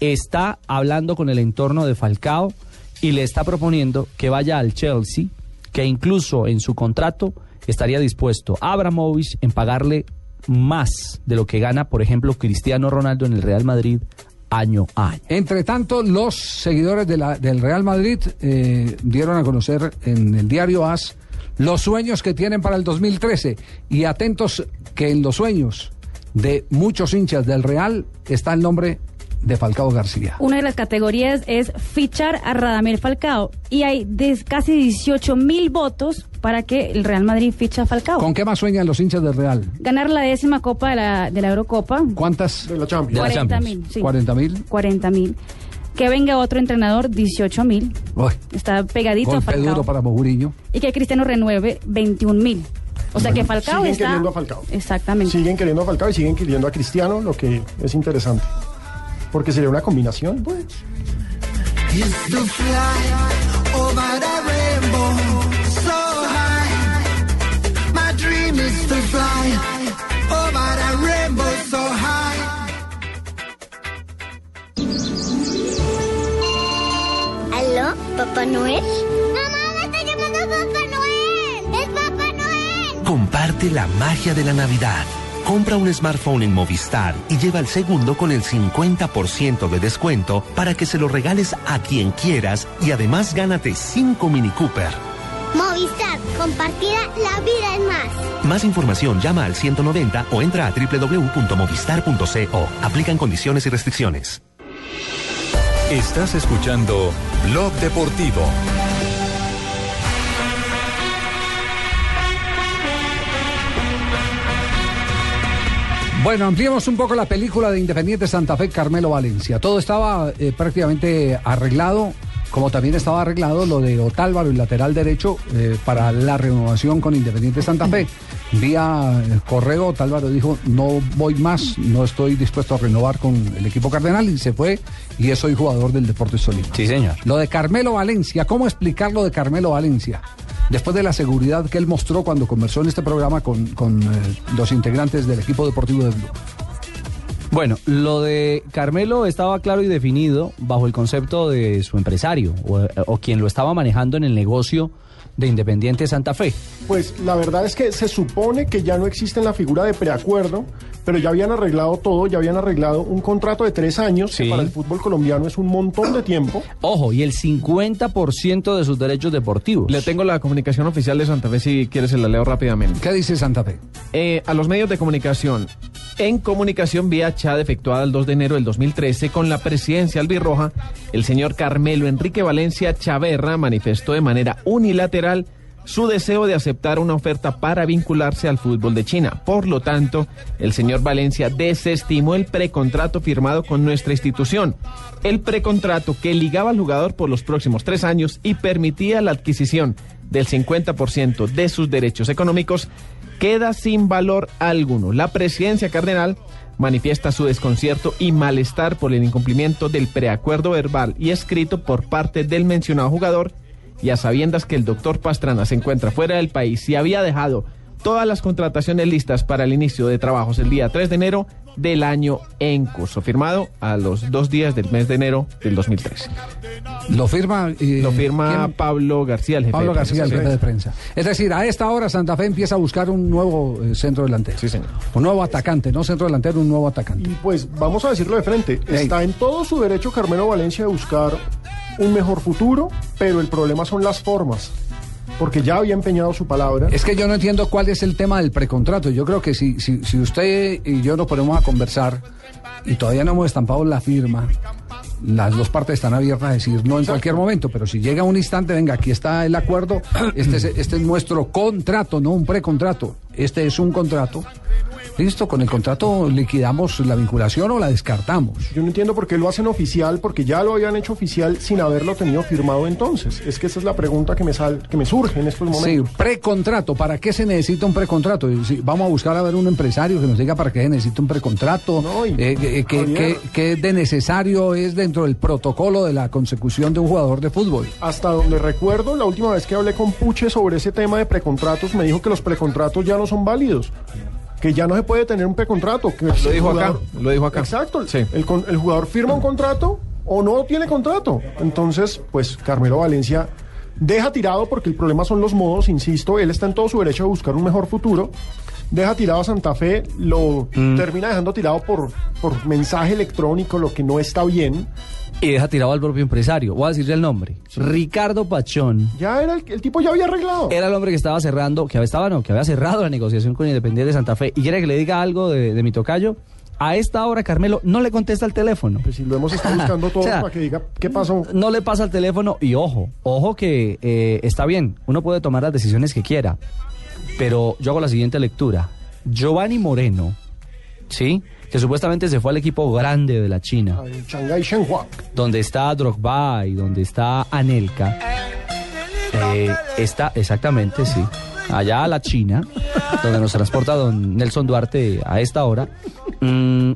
está hablando con el entorno de Falcao y le está proponiendo que vaya al Chelsea, que incluso en su contrato estaría dispuesto Abramovich en pagarle más de lo que gana, por ejemplo, Cristiano Ronaldo en el Real Madrid año a año. Entre tanto, los seguidores de la- del Real Madrid eh, dieron a conocer en el diario AS los sueños que tienen para el 2013 y atentos que en los sueños de muchos hinchas del Real está el nombre de Falcao García. Una de las categorías es fichar a Radamel Falcao y hay casi 18 mil votos para que el Real Madrid ficha a Falcao. ¿Con qué más sueñan los hinchas del Real? Ganar la décima copa de la, de la Eurocopa. ¿Cuántas? De la Champions. 40 mil. sí. 40 mil. 40 mil. Que venga otro entrenador, 18 mil. Está pegadito a Golpe Falcao. duro para Mourinho. Y que Cristiano renueve 21 mil. O sea que Falcao siguen está... queriendo a Falcao. Exactamente. Siguen queriendo a Falcao y siguen queriendo a Cristiano, lo que es interesante. Porque sería una combinación, pues. Used to fly over the rainbow so high. My dream is to fly over the rainbow so high. ¿Aló, Papá Noel? ¡Mamá, me está llamando Papá Noel! ¡Es Papá Noel! Comparte la magia de la Navidad. Compra un smartphone en Movistar y lleva el segundo con el 50% de descuento para que se lo regales a quien quieras y además gánate 5 Mini Cooper. Movistar, compartida, la vida es más. Más información llama al 190 o entra a www.movistar.co. Aplican condiciones y restricciones. Estás escuchando Blog Deportivo. Bueno, ampliemos un poco la película de Independiente Santa Fe, Carmelo Valencia. Todo estaba eh, prácticamente arreglado, como también estaba arreglado lo de Otálvaro, el lateral derecho, eh, para la renovación con Independiente Santa Fe. Vía eh, correo, Otálvaro dijo, no voy más, no estoy dispuesto a renovar con el equipo cardenal, y se fue, y es hoy jugador del Deportes Tolima. Sí, señor. Lo de Carmelo Valencia, ¿cómo explicar lo de Carmelo Valencia? Después de la seguridad que él mostró cuando conversó en este programa con, con, eh, los integrantes del equipo deportivo de Blue. Bueno, lo de Carmelo estaba claro y definido bajo el concepto de su empresario o, o quien lo estaba manejando en el negocio de Independiente Santa Fe. Pues la verdad es que se supone que ya no existe en la figura de preacuerdo, pero ya habían arreglado todo, ya habían arreglado un contrato de tres años, que para el fútbol colombiano es un montón de tiempo. Ojo, y el 50% de sus derechos deportivos. Le tengo la comunicación oficial de Santa Fe si quieres se la leo rápidamente. ¿Qué dice Santa Fe? Eh, a los medios de comunicación. En comunicación vía chat efectuada el 2 de enero del 2013 con la presidencia albirroja, el señor Carmelo Enrique Valencia Chaverra manifestó de manera unilateral su deseo de aceptar una oferta para vincularse al fútbol de China. Por lo tanto, el señor Valencia desestimó el precontrato firmado con nuestra institución. El precontrato que ligaba al jugador por los próximos tres años y permitía la adquisición del 50% de sus derechos económicos queda sin valor alguno. La presidencia cardenal manifiesta su desconcierto y malestar por el incumplimiento del preacuerdo verbal y escrito por parte del mencionado jugador y a sabiendas que el doctor Pastrana se encuentra fuera del país y había dejado todas las contrataciones listas para el inicio de trabajos el día 3 de enero del año en curso, firmado a los dos días del mes de enero del 2013. Lo firma. eh, Lo firma ¿quién? Pablo García, el jefe Pablo de prensa. García, el Sí, jefe de prensa. Es decir, a esta hora Santa Fe empieza a buscar un nuevo eh, centro delantero. Sí, señor. Un nuevo atacante, no centro delantero, un nuevo atacante. Y pues vamos a decirlo de frente, está en todo su derecho Carmelo Valencia de buscar un mejor futuro, pero el problema son las formas, porque ya había empeñado su palabra. Es que yo no entiendo cuál es el tema del precontrato. Yo creo que si, si, si usted y yo nos ponemos a conversar y todavía no hemos estampado la firma, las dos partes están abiertas a decir no en cualquier momento, pero si llega un instante, venga, aquí está el acuerdo, este es, este es nuestro contrato, no un precontrato, este es un contrato. Listo, con el contrato liquidamos la vinculación o la descartamos. Yo no entiendo por qué lo hacen oficial, porque ya lo habían hecho oficial sin haberlo tenido firmado entonces. Es que esa es la pregunta que me, sal, que me surge en estos Sí, momentos. precontrato. ¿Para qué se necesita un precontrato? Sí, vamos a buscar a ver un empresario que nos diga para qué se necesita un precontrato. Eh, eh, ¿qué, qué de necesario es dentro del protocolo de la consecución de un jugador de fútbol? Hasta donde recuerdo, la última vez que hablé con Puche sobre ese tema de precontratos, me dijo que los precontratos ya no son válidos. Que ya no se puede tener un precontrato. Que Lo dijo acá, lo dijo acá. Exacto. El, el jugador firma un contrato o no tiene contrato. Entonces, pues Carmelo Valencia deja tirado, porque el problema son los modos, insisto, él está en todo su derecho de buscar un mejor futuro. Deja tirado a Santa Fe, lo Mm. termina dejando tirado por, por mensaje electrónico, lo que no está bien. Y deja tirado al propio empresario. Voy a decirle el nombre. Ricardo Pachón. Ya era el, el tipo ya había arreglado. Era el hombre que estaba cerrando, que estaba, no, que había cerrado la negociación con Independiente de Santa Fe. Y quiere que le diga algo de, de mi tocayo. A esta hora Carmelo no le contesta el teléfono. Pues si lo hemos estado buscando [LAUGHS] todo O sea, para que diga qué pasó. No le pasa el teléfono y ojo, ojo que eh, está bien, uno puede tomar las decisiones que quiera, pero yo hago la siguiente lectura. Giovanni Moreno, ¿sí? Que supuestamente se fue al equipo grande de la China, Shanghai Shenhua. donde está Drogba y donde está Anelka. Eh, está, exactamente, sí. Allá a la China, donde nos transporta don Nelson Duarte a esta hora. Mm,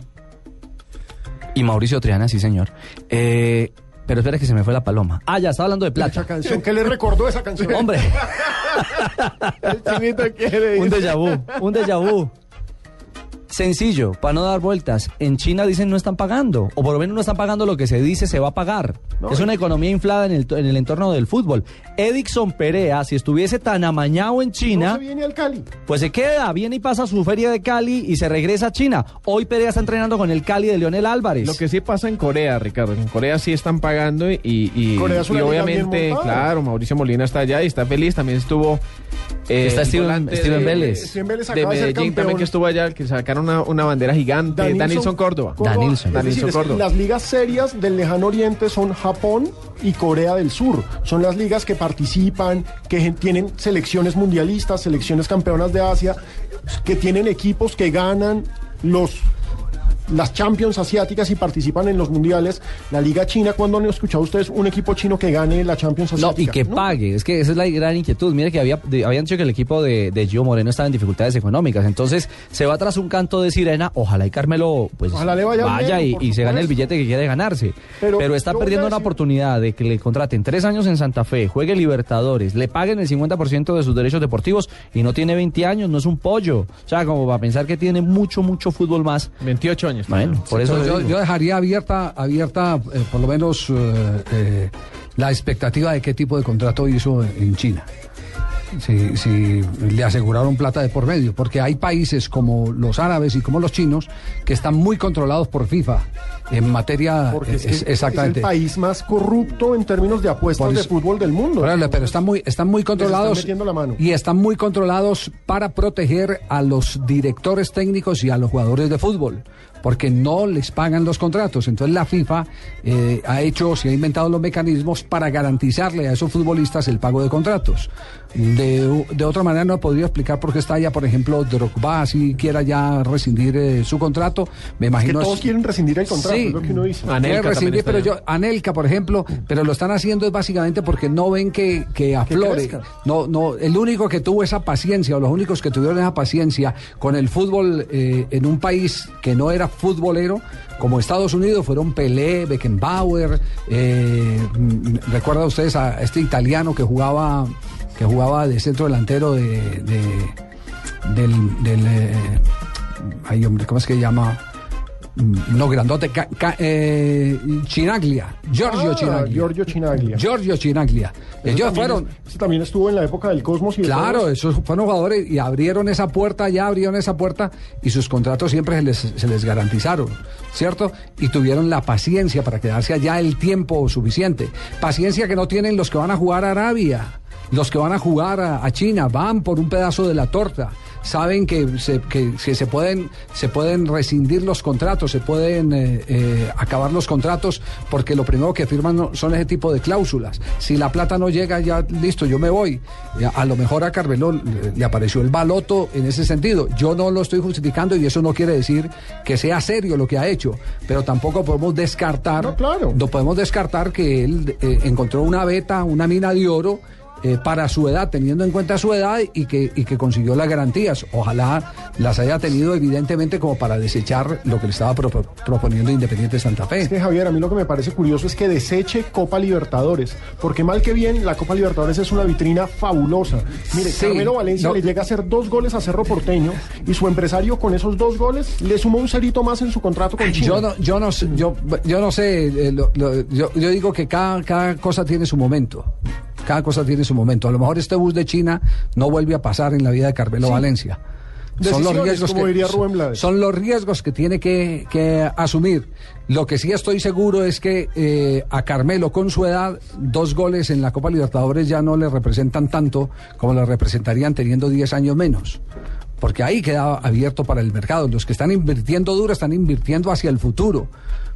y Mauricio Triana, sí, señor. Eh, pero espera que se me fue la paloma. Ah, ya, estaba hablando de plata. Esa canción, ¿qué le recordó esa canción? Hombre. [LAUGHS] El chinito quiere Un ir. déjà vu, un déjà vu. Sencillo, para no dar vueltas. En China dicen no están pagando, o por lo menos no están pagando lo que se dice se va a pagar. No, es una economía inflada en el, en el entorno del fútbol. Edixon Perea, si estuviese tan amañado en No China, se viene al Cali. pues se queda, viene y pasa su feria de Cali y se regresa a China. Hoy Perea está entrenando con el Cali de Leonel Álvarez. Lo que sí pasa en Corea, Ricardo. En Corea sí están pagando y, y, Corea y obviamente, claro, Mauricio Molina está allá y está feliz. También estuvo. eh, Está Steven- volante Steven de- Vélez. Steven Vélez De acaba de ser Medellín también que estuvo allá, que sacaron una, una bandera gigante. Danilson, Córdoba. Danilson. Danilson Córdoba. las ligas serias del lejano oriente son Japón y Corea del Sur. Son las ligas que participan, que tienen selecciones mundialistas, selecciones campeonas de Asia, que tienen equipos que ganan los las Champions asiáticas y participan en los mundiales. La Liga China, ¿cuándo han escuchado ustedes un equipo chino que gane la Champions No, asiática? y que pague. Es que esa es la gran inquietud. Mire que había, de- habían dicho que el equipo de, de Gio Moreno estaba en dificultades económicas. Entonces, se va tras un canto de sirena. Ojalá y Carmelo pues Ojalá le vaya bien, y, se gane el billete que quiere ganarse. Pero, Pero está perdiendo una oportunidad de que le contraten tres años en Santa Fe, juegue Libertadores, le paguen el 50% de sus derechos deportivos y no tiene 20 años, no es un pollo. O sea, como para pensar que tiene mucho, mucho fútbol más. 28 años. Bueno, por eso yo, dejaría abierta, abierta eh, por lo menos eh, eh, la expectativa de qué tipo de contrato hizo en China. Si, si le aseguraron plata de por medio, porque hay países como los árabes y como los chinos que están muy controlados por FIFA en materia Porque es, es- que es exactamente. el país más corrupto en términos de apuestas de fútbol del mundo. Pero están muy, están muy controlados. metiendo la mano. Y están muy controlados para proteger a los directores técnicos y a los jugadores de fútbol. Porque no les pagan los contratos. Entonces la FIFA eh, ha hecho, se ha inventado los mecanismos para garantizarle a esos futbolistas el pago de contratos. De, de otra manera no he podido explicar por qué está ya, por ejemplo, Drogba, si quiera ya rescindir eh, su contrato. Me Es que imagino todos es- quieren rescindir el contrato, Sí. es lo que uno dice. Anelka rescindir, pero yo, Anelka, por ejemplo, pero lo están haciendo es básicamente porque no ven que, que aflore. no, no, el único que tuvo esa paciencia, o los únicos que tuvieron esa paciencia con el fútbol eh, en un país que no era futbolero, como Estados Unidos, fueron Pelé, Beckenbauer, eh, recuerda ustedes a este italiano que jugaba, que jugaba de centro delantero de, de- del, del eh, ay hombre, ¿cómo es que llama? No grandote, Ca- Ca- eh, Chinaglia, Giorgio Ah, Chinaglia. Giorgio Chinaglia. Giorgio Chinaglia. Ellos fueron, es- ese también estuvo en la época del Cosmos y Claro, esos fueron jugadores y abrieron esa puerta, ya abrieron esa puerta y sus contratos siempre se les, se les garantizaron, ¿cierto? Y tuvieron la paciencia para quedarse allá el tiempo suficiente. Paciencia que no tienen los que van a jugar a Arabia, los que van a jugar a China, van por un pedazo de la torta. Saben que se, que, que se pueden se pueden rescindir los contratos, se pueden eh, eh, acabar los contratos porque lo primero que firman no- son ese tipo de cláusulas. Si la plata no llega, ya listo, yo me voy. A lo mejor a Carmelo le, le apareció el baloto en ese sentido. Yo no lo estoy justificando y eso no quiere decir que sea serio lo que ha hecho, pero tampoco podemos descartar, no, claro. podemos descartar que él eh, encontró una beta, una mina de oro eh, para su edad, teniendo en cuenta su edad y que, y que consiguió las garantías. Ojalá las haya tenido evidentemente como para desechar lo que le estaba propo- proponiendo Independiente Santa Fe. Es que Javier, a mí lo que me parece curioso es que deseche Copa Libertadores, porque mal que bien, la Copa Libertadores es una vitrina fabulosa. Mire, Sí, Carmelo Valencia no. le llega a hacer dos goles a Cerro Porteño y su empresario con esos dos goles le sumó un cerito más en su contrato con China. Yo no, yo no, sé- yo, yo no sé, eh, lo- lo- yo, yo digo que cada, cada cosa tiene su momento. Cada cosa tiene su momento. A lo mejor este bus de China no vuelve a pasar en la vida de Carmelo Sí. Valencia. Decisiones, como que, diría Rubén Blades. son los riesgos que tiene que, que asumir. Lo que sí estoy seguro es que eh, a Carmelo con su edad, dos goles en la Copa Libertadores ya no le representan tanto como le representarían teniendo 10 años menos. Porque ahí queda abierto para el mercado. Los que están invirtiendo duro están invirtiendo hacia el futuro.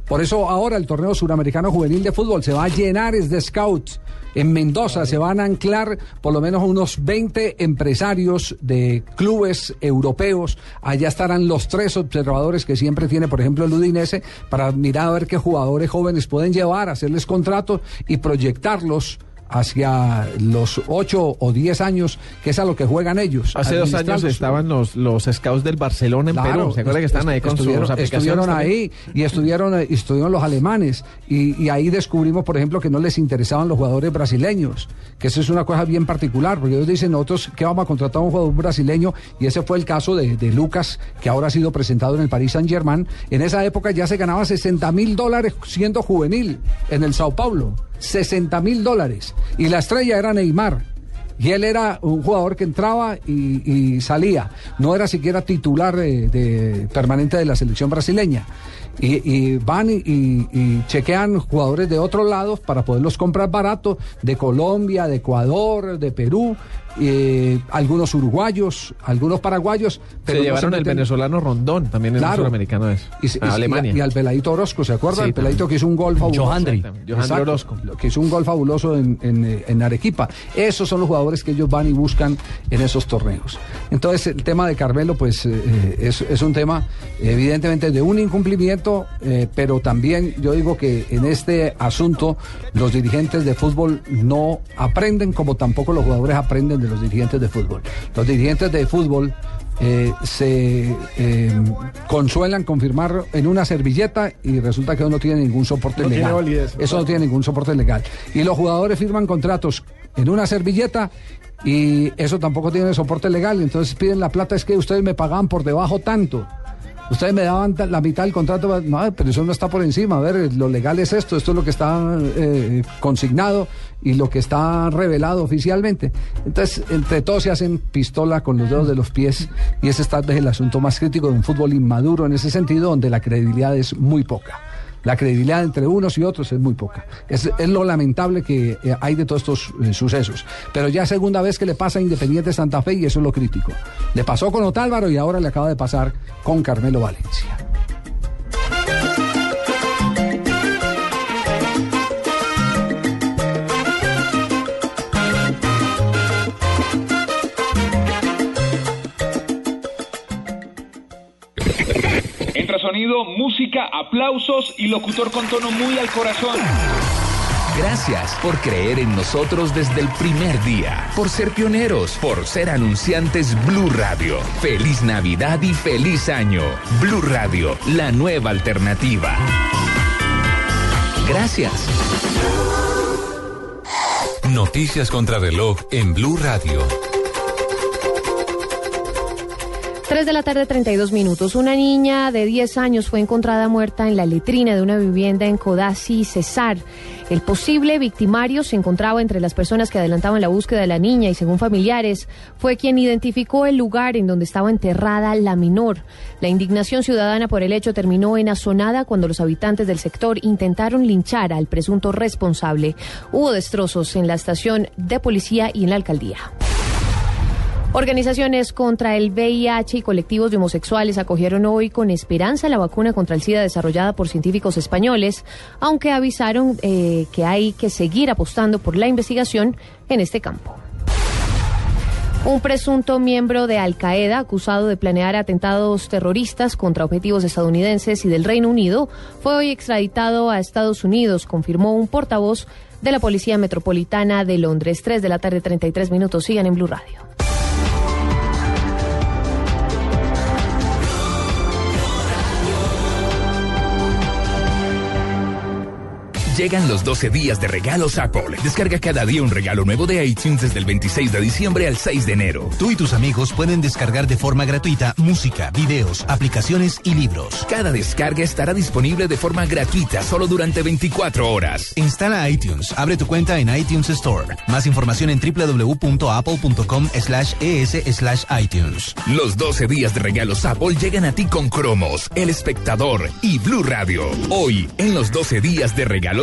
Por eso ahora el torneo suramericano juvenil de fútbol se va a llenar es de scouts. En Mendoza se van a anclar por lo menos unos 20 empresarios de clubes europeos. Allá estarán los tres observadores que siempre tiene, por ejemplo, el Udinese, para mirar a ver qué jugadores jóvenes pueden llevar, hacerles contratos y proyectarlos hacia los 8 o 10 años, que es a lo que juegan ellos. Hace dos años estaban los, los scouts del Barcelona en Claro, Perú. ¿Se acuerda que estaban ahí con estuvieron, sus aplicaciones? estuvieron ahí y estuvieron, eh, y estuvieron los alemanes y, y ahí descubrimos, por ejemplo, que no les interesaban los jugadores brasileños, que eso es una cosa bien particular, porque ellos dicen nosotros que vamos a contratar a un jugador brasileño y ese fue el caso de, de Lucas, que ahora ha sido presentado en el Paris Saint Germain. En esa época ya se ganaba 60 mil dólares siendo juvenil en el Sao Paulo, 60 mil dólares y la estrella era Neymar. Y él era un jugador que entraba y, salía. No era siquiera titular de, permanente de la selección brasileña. Y, van y- y chequean jugadores de otros lados para poderlos comprar barato, de Colombia, de Ecuador, de Perú, eh, algunos uruguayos, algunos paraguayos. Se no llevaron el meten- venezolano Rondón, también en el Claro. suramericano es. y, se- a y- Alemania. y al peladito Orozco, ¿se acuerda? Sí, el peladito que hizo un gol fabuloso. Johandri. Orozco. Que hizo un gol fabuloso en, en, en Arequipa. Esos son los jugadores que ellos van y buscan en esos torneos. Entonces, el tema de Carmelo, pues, eh, eh, es, es un tema, evidentemente, de un incumplimiento, eh, pero también yo digo que en este asunto los dirigentes de fútbol no aprenden como tampoco los jugadores aprenden de los dirigentes de fútbol. Los dirigentes de fútbol eh, se eh, consuelan con firmar en una servilleta y resulta que no tiene ningún soporte No tiene legal. validez, Eso no tiene ningún soporte legal. Y los jugadores firman contratos en una servilleta y eso tampoco tiene soporte legal. Entonces piden la plata, es que ustedes me pagaban por debajo tanto. Ustedes me daban la mitad del contrato, no, pero eso no está por encima. A ver, lo legal es esto, esto es lo que está eh, consignado y lo que está revelado oficialmente. Entonces, entre todos se hacen pistola con los dedos de los pies y ese es tal vez el asunto más crítico de un fútbol inmaduro en ese sentido, donde la credibilidad es muy poca. La credibilidad entre unos y otros es muy poca. Es, lo lamentable que eh, hay de todos estos eh, sucesos. Pero ya segunda vez que le pasa a Independiente Santa Fe y eso es lo crítico. Le pasó con Otálvaro y ahora le acaba de pasar con Carmelo Valencia. Entra sonido, música, aplausos y locutor con tono muy al corazón. Gracias por creer en nosotros desde el primer día, por ser pioneros, por ser anunciantes Blue Radio. Feliz Navidad y feliz año. Blue Radio, la nueva alternativa. Gracias. Noticias contra reloj en Blue Radio. 3 de la tarde, 32 minutos. Una niña de 10 años fue encontrada muerta en la letrina de una vivienda en Codazzi, Cesar. El posible victimario se encontraba entre las personas que adelantaban la búsqueda de la niña y, según familiares, fue quien identificó el lugar en donde estaba enterrada la menor. La indignación ciudadana por el hecho terminó en azonada cuando los habitantes del sector intentaron linchar al presunto responsable. Hubo destrozos en la estación de policía y en la alcaldía. Organizaciones contra el VIH y colectivos de homosexuales acogieron hoy con esperanza la vacuna contra el SIDA desarrollada por científicos españoles, aunque avisaron eh, que hay que seguir apostando por la investigación en este campo. Un presunto miembro de Al Qaeda acusado de planear atentados terroristas contra objetivos estadounidenses y del Reino Unido fue hoy extraditado a Estados Unidos, confirmó un portavoz de la Policía Metropolitana de Londres. 3 de la tarde, 33 minutos. Sigan en Blue Radio. Llegan los 12 días de regalos Apple. Descarga cada día un regalo nuevo de iTunes desde el 26 de diciembre al 6 de enero. Tú y tus amigos pueden descargar de forma gratuita música, videos, aplicaciones y libros. Cada descarga estará disponible de forma gratuita solo durante 24 horas. Instala iTunes, abre tu cuenta en iTunes Store. Más información en www.apple.com slash es slash iTunes. Los 12 días de regalos Apple llegan a ti con Cromos, El Espectador y Blue Radio. Hoy, en los 12 días de regalos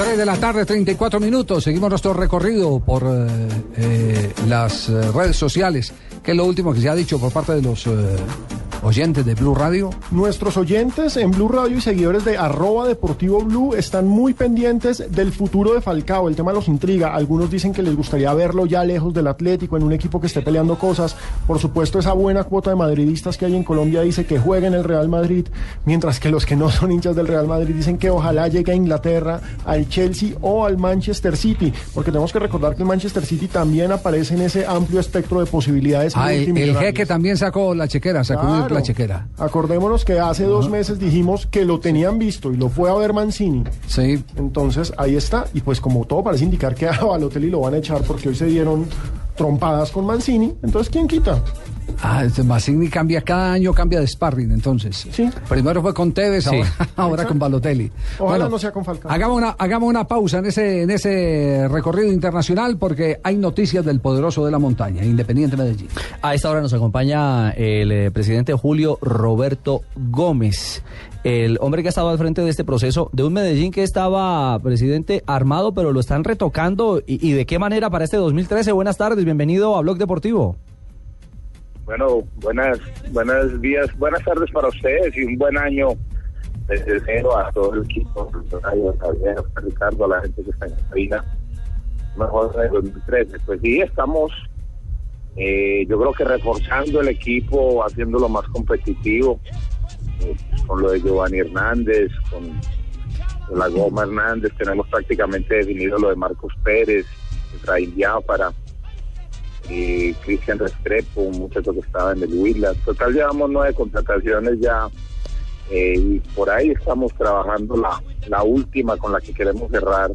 Tres de la tarde, 34 minutos. Seguimos nuestro recorrido por eh, eh, las eh, redes sociales. ¿Qué es lo último que se ha dicho por parte de los eh, oyentes de Blue Radio? Nuestros oyentes en Blue Radio y seguidores de arroba deportivo Blue están muy pendientes del futuro de Falcao. El tema los intriga. Algunos dicen que les gustaría verlo ya lejos del Atlético, en un equipo que esté peleando cosas. Por supuesto, esa buena cuota de madridistas que hay en Colombia dice que juegue en el Real Madrid, mientras que los que no son hinchas del Real Madrid dicen que ojalá llegue a Inglaterra, al Chelsea o al Manchester City, porque tenemos que recordar que el Manchester City también aparece en ese amplio espectro de posibilidades. Ah, el, jeque también sacó la chequera, sacó Claro. la chequera. Acordémonos que hace dos meses dijimos que lo tenían visto y lo fue a ver Mancini. Sí. Entonces ahí está. Y pues como todo parece indicar que a Balotelli lo van a echar porque hoy se dieron trompadas con Mancini. Entonces, ¿quién quita? Ah, este Massini cambia cada año, cambia de sparring, entonces. Primero fue con Tevez, Sí. ahora, [LAUGHS] ahora con Balotelli. Ojalá no sea con Falcao. Hagamos una, hagamos una pausa en ese, en ese recorrido internacional porque hay noticias del poderoso de la montaña, Independiente Medellín. A esta hora nos acompaña el eh, presidente Julio Roberto Gómez, el hombre que ha estado al frente de este proceso de un Medellín que estaba, presidente, armado, pero lo están retocando. ¿Y, y de qué manera para este 2013? Buenas tardes, bienvenido a Blog Deportivo. Bueno, buenas, buenos días, buenas tardes para ustedes y un buen año desde enero a todo el equipo, a Ricardo, a la gente que está en cabina. Mejor de 2013. Pues sí, estamos, eh, yo creo que reforzando el equipo, haciéndolo más competitivo, eh, con lo de Giovanni Hernández, con la Goma Hernández, tenemos prácticamente definido lo de Marcos Pérez, Efraín para y Cristian Restrepo, un muchacho que estaba en el Huila. Total, llevamos nueve contrataciones ya eh, y por ahí estamos trabajando la, la última con la que queremos cerrar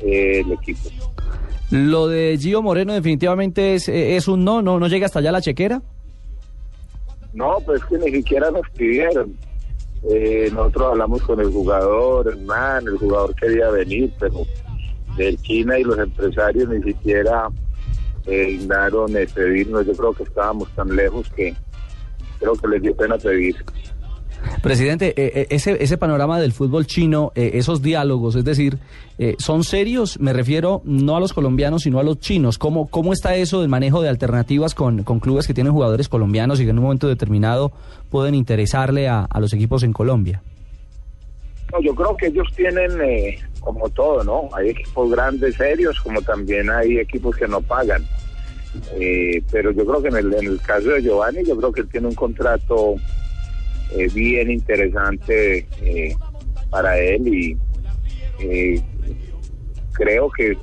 eh, el equipo. Lo de Gio Moreno definitivamente es, es un no, no, no llega hasta allá la chequera. No, pues que ni siquiera nos pidieron. Eh, nosotros hablamos con el jugador, Hernán, el jugador quería venir, pero del China y los empresarios ni siquiera eh, dignaron eh, pedirnos. Yo creo que estábamos tan lejos que creo que les dio pena pedir. Presidente, eh, eh, ese, ese panorama del fútbol chino, eh, esos diálogos, es decir, eh, ¿son serios? Me refiero no a los colombianos, sino a los chinos. ¿Cómo, cómo está eso del manejo de alternativas con, con clubes que tienen jugadores colombianos y que en un momento determinado pueden interesarle a, a los equipos en Colombia? No, yo creo que ellos tienen como todo, ¿no? Hay equipos grandes, serios, como también hay equipos que no pagan. Eh, pero yo creo que en el, caso de Giovanni, yo creo que él tiene un contrato eh, bien interesante eh, para él y creo que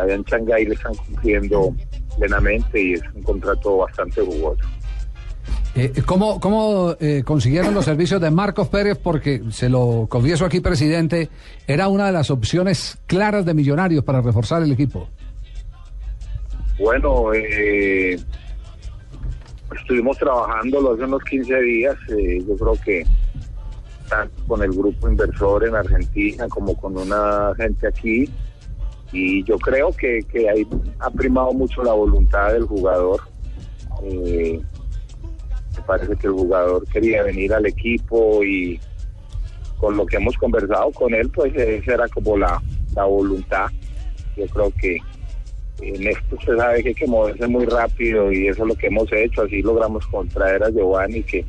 allá en Shanghái le están cumpliendo plenamente y es un contrato bastante jugoso. Eh, ¿Cómo, cómo eh, consiguieron los servicios de Marcos Pérez? Porque, se lo confieso aquí, presidente, era una de las opciones claras de Millonarios para reforzar el equipo. Bueno, eh, estuvimos trabajando hace unos 15 días. eh, yo creo que tanto con el grupo inversor en Argentina como con una gente aquí. Y yo creo que, que ahí ha primado mucho la voluntad del jugador. Eh, me parece que el jugador quería venir al equipo y con lo que hemos conversado con él, pues esa era como la, la voluntad. Yo creo que en esto se sabe que hay que moverse muy rápido y eso es lo que hemos hecho. Así logramos contraer a Giovanni que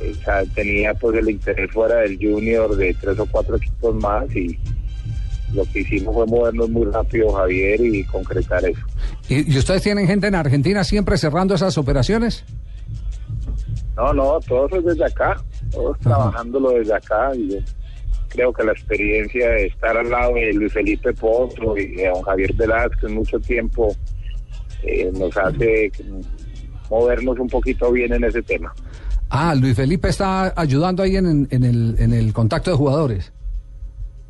eh, tenía pues el interés fuera del junior de tres o cuatro equipos más y lo que hicimos fue movernos muy rápido Javier y concretar eso. ¿Y, y ustedes tienen gente en Argentina siempre cerrando esas operaciones? No, no, todo eso es desde acá, todos trabajándolo desde acá y yo creo que la experiencia de estar al lado de Luis Felipe Potro y de don Javier Velázquez mucho tiempo eh, nos hace movernos un poquito bien en ese tema. Ah, Luis Felipe está ayudando ahí en, en el, en el contacto de jugadores.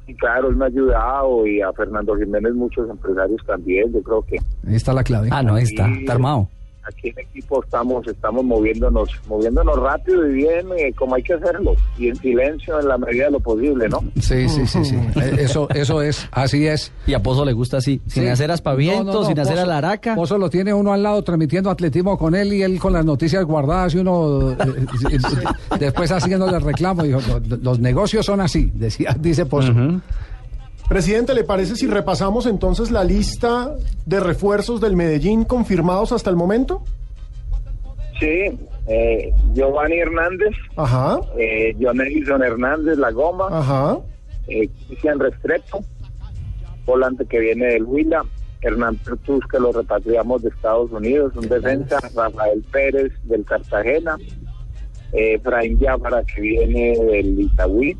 Y claro, él me ha ayudado y a Fernando Jiménez muchos empresarios también, yo creo que Ahí está la clave. Ah, no, ahí está, está armado. Aquí en equipo estamos estamos moviéndonos moviéndonos rápido y bien eh, como hay que hacerlo y en silencio en la medida de lo posible, ¿no? Sí, sí, sí, sí. Eh, Eso, eso es, así es. Y a Pozo le gusta así, sin Sí. hacer aspavientos, No, no, no, sin hacer Pozo- alaraca. Pozo lo tiene uno al lado transmitiendo atletismo con él y él con las noticias guardadas y uno eh, eh, [LAUGHS] después haciéndole reclamo. Dijo, "Los- los negocios son así, decía, dice Pozo. Presidente, ¿le parece si repasamos entonces la lista de refuerzos del Medellín confirmados hasta el momento? Sí, eh, Giovanni Hernández, Ajá, eh, John Edison Hernández, La Goma, ajá. eh, Cristian Restrepo, volante que viene del Huila, Hernán Pertús que lo repatriamos de Estados Unidos, un defensa, Rafael Pérez del Cartagena, eh, Jáfara que viene del Itagüí,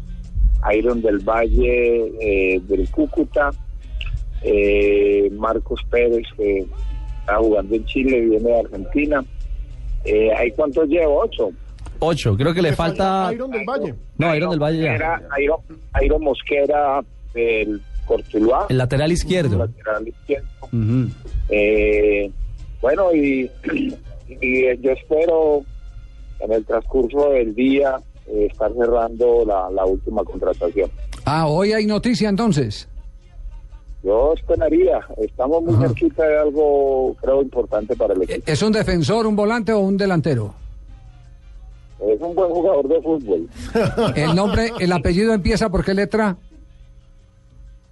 Iron del Valle eh, del Cúcuta, eh, Marcos Pérez que está jugando en Chile, viene de Argentina. Eh, ¿Hay cuántos llevo? Ocho. Ocho, creo que le falta... Iron del Valle. No, Iron del Valle ya. Era Iron, Iron Mosquera del Cortuluá. El lateral izquierdo. lateral izquierdo. Eh, bueno, y, [CLEARS THROAT] y yo espero en el transcurso del día eh, estar cerrando la, la última contratación. Ah, hoy hay noticia entonces. Yo esperaría, estamos muy cerquita de algo, creo, importante para el equipo. ¿Es un defensor, un volante o un delantero? Es un buen jugador de fútbol. [LAUGHS] El nombre, el apellido empieza por qué letra?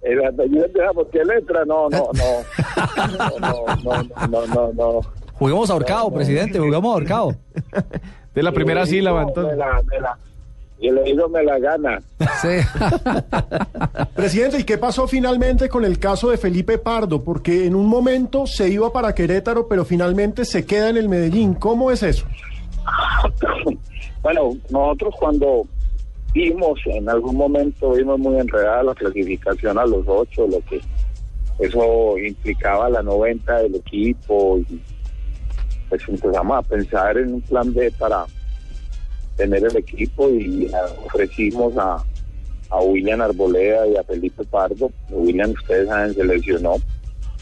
El apellido empieza por qué letra, no, no, no. [LAUGHS] No, no, no, no, no, no. Juguemos ahorcado, presidente, juguemos ahorcado. [LAUGHS] De la primera El sílaba, entonces. me la- me la- Y el oído me la gana. Sí. [LAUGHS] Presidente, ¿y qué pasó finalmente con el caso de Felipe Pardo? Porque en un momento se iba para Querétaro, pero finalmente se queda en el Medellín. ¿Cómo es eso? [COUGHS] Bueno, nosotros cuando vimos, en algún momento vimos muy enredada la clasificación a los ocho, lo que eso implicaba la 90 del equipo y pues empezamos a pensar en un plan B para tener el equipo y ah, ofrecimos a, a William Arboleda y a Felipe Pardo. William, ustedes saben, se lesionó.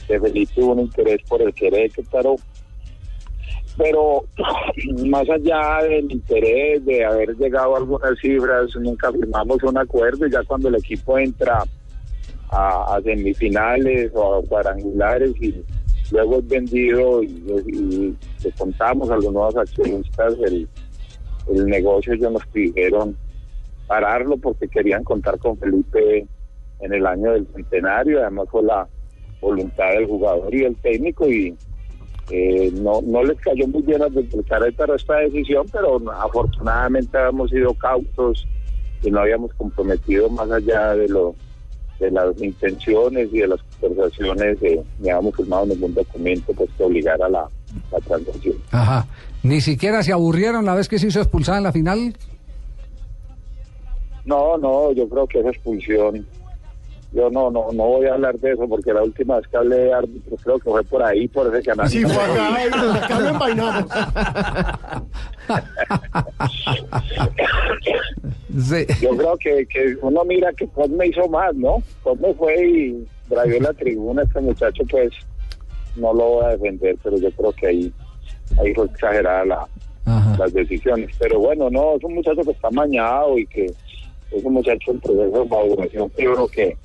De Felipe hubo un interés por el Querétaro, pero [CLEARS THROAT] más allá del interés de haber llegado a algunas cifras, nunca firmamos un acuerdo y ya cuando el equipo entra a, a semifinales o a cuadrangulares y luego es vendido y, le contamos a los nuevos accionistas el, el negocio, ellos nos pidieron pararlo porque querían contar con Felipe en el año del centenario, además fue la voluntad del jugador y del técnico y eh, no, no les cayó muy bien del Querétaro esta decisión, pero afortunadamente habíamos sido cautos y no habíamos comprometido más allá de lo de las intenciones y de las conversaciones, eh, ni habíamos firmado ningún documento pues que obligara a la, la transacción. Ajá. Ni siquiera se aburrieron la vez que se hizo expulsada en la final. No, no, yo creo que esa expulsión, yo no, no, no voy a hablar de eso porque la última vez que hablé de árbitros creo que fue por ahí, por ese canal. Sí, fue acá, y [LAUGHS] acá lo envainamos. Yo creo que, que uno mira que Cosme hizo más, ¿no? Cosme fue y trayó la tribuna, este muchacho pues no lo voy a defender, pero yo creo que ahí, ahí fue exagerada la, las decisiones. Pero bueno, no, es un muchacho que está mañado y que es un muchacho en proceso de maduración. Yo creo que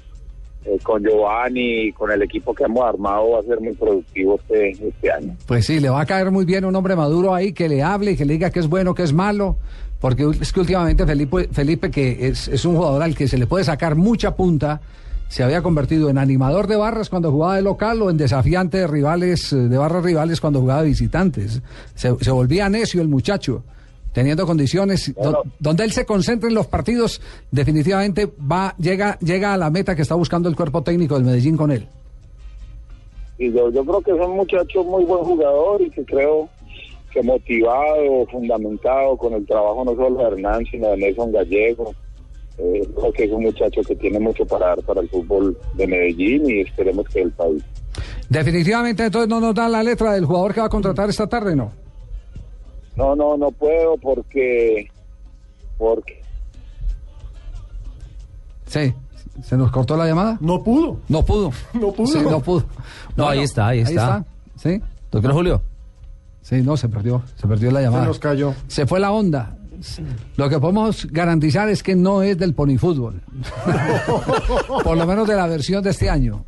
eh, con Giovanni y con el equipo que hemos armado va a ser muy productivo este, este año. Pues sí, le va a caer muy bien un hombre maduro ahí que le hable y que le diga que es bueno, que es malo. Porque es que últimamente Felipe, Felipe que es, es un jugador al que se le puede sacar mucha punta, se había convertido en animador de barras cuando jugaba de local o en desafiante de rivales, eh, de barras rivales cuando jugaba de visitantes. Se, se volvía necio el muchacho, teniendo condiciones do- donde él se concentra en los partidos, definitivamente va, llega, llega a la meta que está buscando el cuerpo técnico del Medellín con él. Y yo, yo creo que es un muchacho muy buen jugador y que creo que motivado, fundamentado con el trabajo no solo de Hernán, sino de Nelson Gallego. Eh, creo que es un muchacho que tiene mucho para dar para el fútbol de Medellín y esperemos que el país. Definitivamente entonces no nos dan la letra del jugador que va a contratar esta tarde, ¿no? No, no, no puedo porque porque Sí. ¿Se nos cortó la llamada? No pudo. No pudo. [LAUGHS] No pudo. Sí, no pudo. No, ahí está, ahí está. ¿Sí? Doctor Julio. Sí, no, se perdió. Se perdió la llamada. Se nos cayó. Se fue la onda. Lo que podemos garantizar es que no es del ponifútbol. [LAUGHS] Por lo menos de la versión de este año.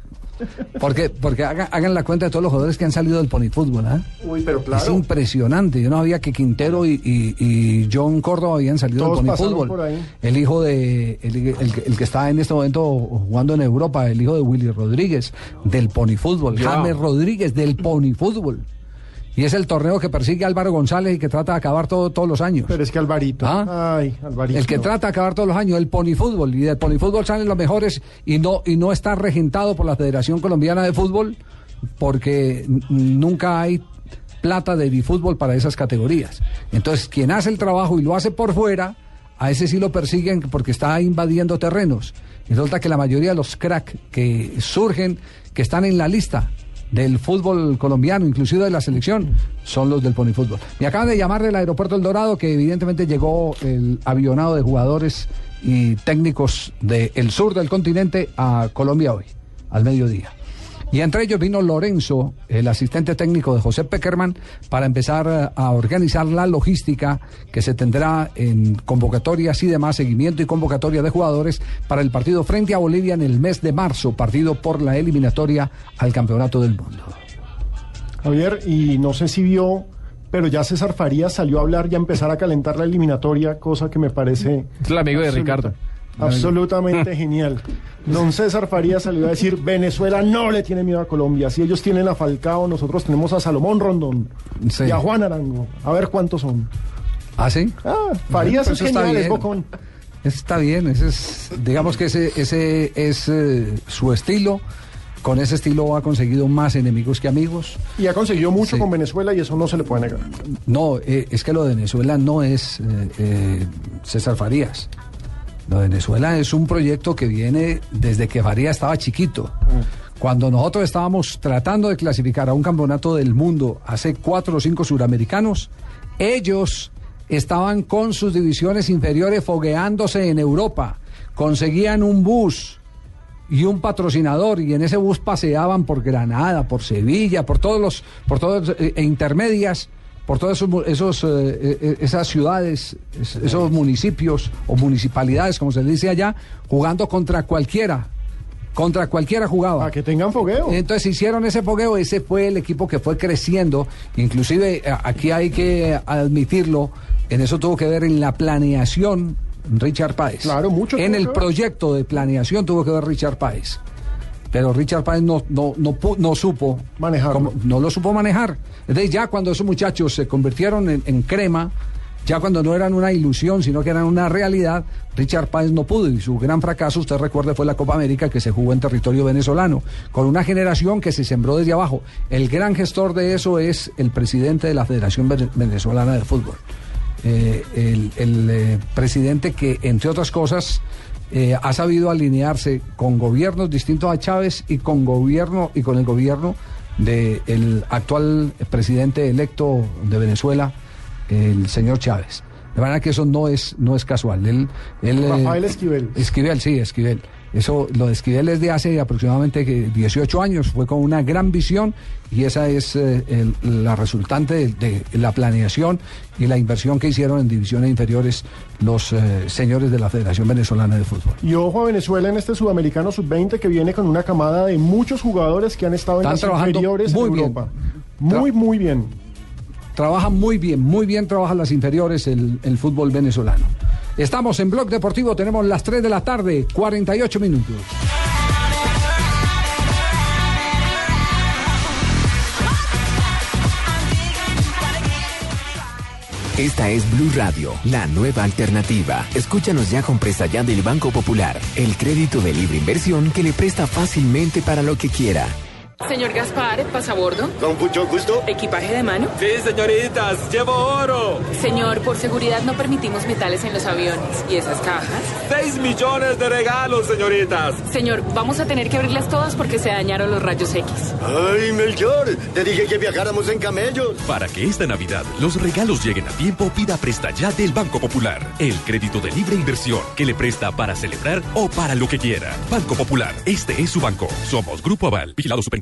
Porque, porque hagan, hagan la cuenta de todos los jugadores que han salido del ponifútbol. ¿ah? Uy, pero Es impresionante. Yo no había que Quintero y, y- y John Córdoba habían salido Todos del ponifútbol. El hijo de. El, el que- el que está en este momento jugando en Europa, el hijo de Willy Rodríguez, del ponifútbol. Ya. James Rodríguez, del ponifútbol. Y es el torneo que persigue Álvaro González y que trata de acabar todo, todos los años. Pero es que Alvarito. ¿Ah? Ay, Alvarito. El que trata de acabar todos los años, el ponifútbol. Y del ponifútbol salen los mejores y no, y no está regentado por la Federación Colombiana de Fútbol porque nunca hay plata de bifútbol para esas categorías. Entonces, quien hace el trabajo y lo hace por fuera, a ese sí lo persiguen porque está invadiendo terrenos. Y resulta que la mayoría de los crack que surgen, que están en la lista del fútbol colombiano, inclusive de la selección, son los del ponifútbol. Me acaban de llamar del aeropuerto El Dorado que evidentemente llegó el avionado de jugadores y técnicos del sur del continente a Colombia hoy, al mediodía. Y entre ellos vino Lorenzo, el asistente técnico de José Peckerman, para empezar eh, a organizar la logística que se tendrá en convocatorias y demás, seguimiento y convocatoria de jugadores para el partido frente a Bolivia en el mes de marzo, partido por la eliminatoria al Campeonato del Mundo. Javier, y no sé si vio, pero ya César Farías salió a hablar y a empezar a calentar la eliminatoria, cosa que me parece. Es el amigo de absoluta- Ricardo. Absolutamente genial. Don César Farías salió a decir: Venezuela no le tiene miedo a Colombia. Si ellos tienen a Falcao, nosotros tenemos a Salomón Rondón Sí. y a Juan Arango. A ver cuántos son. ¿Ah, sí? Ah, Farías Bueno, es está genial, es bocón. Está bien, ese es, digamos que ese, ese es eh, su estilo. Con ese estilo ha conseguido más enemigos que amigos. Y ha conseguido mucho Sí. con Venezuela y eso no se le puede negar. No, eh, es que lo de Venezuela no es eh, César Farías. Lo de Venezuela es un proyecto que viene desde que Farías estaba chiquito. Cuando nosotros estábamos tratando de clasificar a un campeonato del mundo hace cuatro o cinco suramericanos, ellos estaban con sus divisiones inferiores fogueándose en Europa. Conseguían un bus y un patrocinador y en ese bus paseaban por Granada, por Sevilla, por todos los, por todas eh, e intermedias, por todos esos, esos, eh, eh, esas ciudades, es- esos municipios o municipalidades, como se le dice allá, jugando contra cualquiera. Contra cualquiera jugaba. Para que tengan fogueo. Entonces hicieron ese fogueo, ese fue el equipo que fue creciendo. Inclusive a- aquí hay que admitirlo, en eso tuvo que ver en la planeación Richard Páez. Claro, mucho. En el proyecto de planeación tuvo que ver Richard Páez. Pero Richard Páez no, no, no, no supo Manejarlo. cómo- no lo supo manejar. Entonces ya cuando esos muchachos se convirtieron en, crema, Ya cuando no eran una ilusión, sino que eran una realidad, Richard Páez no pudo y su gran fracaso, usted recuerda, fue la Copa América que se jugó en territorio venezolano, con una generación que se sembró desde abajo. El gran gestor de eso es el presidente de la Federación Vene- Venezolana de Fútbol. Eh, el el, eh, presidente que, entre otras cosas, eh, ha sabido alinearse con gobiernos distintos a Chávez y con gobierno y con el gobierno del actual presidente electo de Venezuela, el señor Chávez. De manera que eso no es, no es casual. Él, él, eh, Rafael Esquivel. Esquivel, sí, Esquivel. Eso, lo de Esquivel es de hace aproximadamente que 18 años, fue con una gran visión y esa es eh, el- la resultante de, de la planeación y la inversión que hicieron en divisiones inferiores los eh, señores de la Federación Venezolana de Fútbol. Y ojo a Venezuela en este sudamericano sub-20 que viene con una camada de muchos jugadores que han estado en las inferiores muy en bien. Europa. Muy, muy bien. Trabaja muy bien, muy bien trabajan las inferiores el, el fútbol venezolano. Estamos en Blog Deportivo, tenemos las 3 de la tarde, 48 minutos. Esta es Blue Radio, la nueva alternativa. Escúchanos ya con presta ya del Banco Popular, el crédito de libre inversión que le presta fácilmente para lo que quiera. Señor Gaspar, pasabordo. Con mucho gusto. ¿Equipaje de mano? Sí, señoritas, llevo oro. Señor, por seguridad no permitimos metales en los aviones. ¿Y esas cajas? Seis millones de regalos, señoritas. Señor, vamos a tener que abrirlas todas porque se dañaron los rayos X. Ay, Melchor, te dije que viajáramos en camellos. Para que esta Navidad los regalos lleguen a tiempo, pida Presta Ya del Banco Popular. El crédito de libre inversión que le presta para celebrar o para lo que quiera. Banco Popular, este es su banco. Somos Grupo Aval, vigilado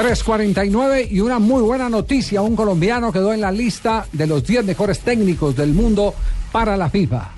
3.49 y una muy buena noticia. Un colombiano quedó en la lista de los 10 mejores técnicos del mundo para la FIFA.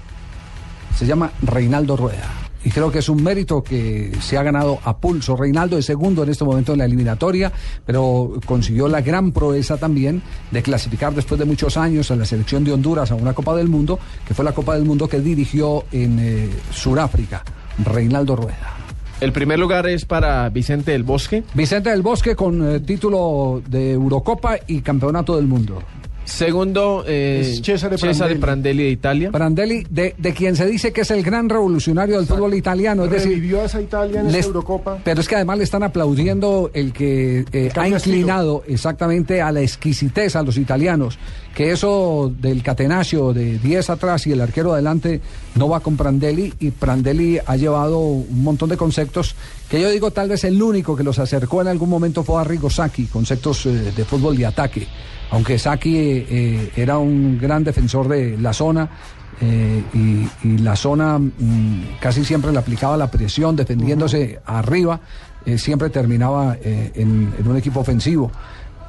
Se llama Reinaldo Rueda. Y creo que es un mérito que se ha ganado a pulso. Reinaldo es segundo en este momento en la eliminatoria, pero consiguió la gran proeza también de clasificar después de muchos años a la selección de Honduras a una Copa del Mundo, que fue la Copa del Mundo que dirigió en eh, Sudáfrica. Reinaldo Rueda. El primer lugar es para Vicente del Bosque. Vicente del Bosque con eh, título de Eurocopa y Campeonato del Mundo. Segundo, eh, Es Cesare Cesare Prandelli. Prandelli de Italia. Prandelli, de, de quien se dice que es el gran revolucionario del fútbol italiano. Es decir, a esa Italia en les- esta Eurocopa. pero es que además le están aplaudiendo el que eh, ha inclinado exactamente a la exquisitez a los italianos. Que eso del catenaccio de 10 atrás y el arquero adelante no va con Prandelli. Y Prandelli ha llevado un montón de conceptos que yo digo tal vez el único que los acercó en algún momento fue Arrigo Sacchi, conceptos eh, de fútbol de ataque. Aunque Sacchi eh, eh, era un gran defensor de la zona, eh, y, y la zona mm, casi siempre le aplicaba la presión defendiéndose arriba, siempre terminaba en, en un equipo ofensivo.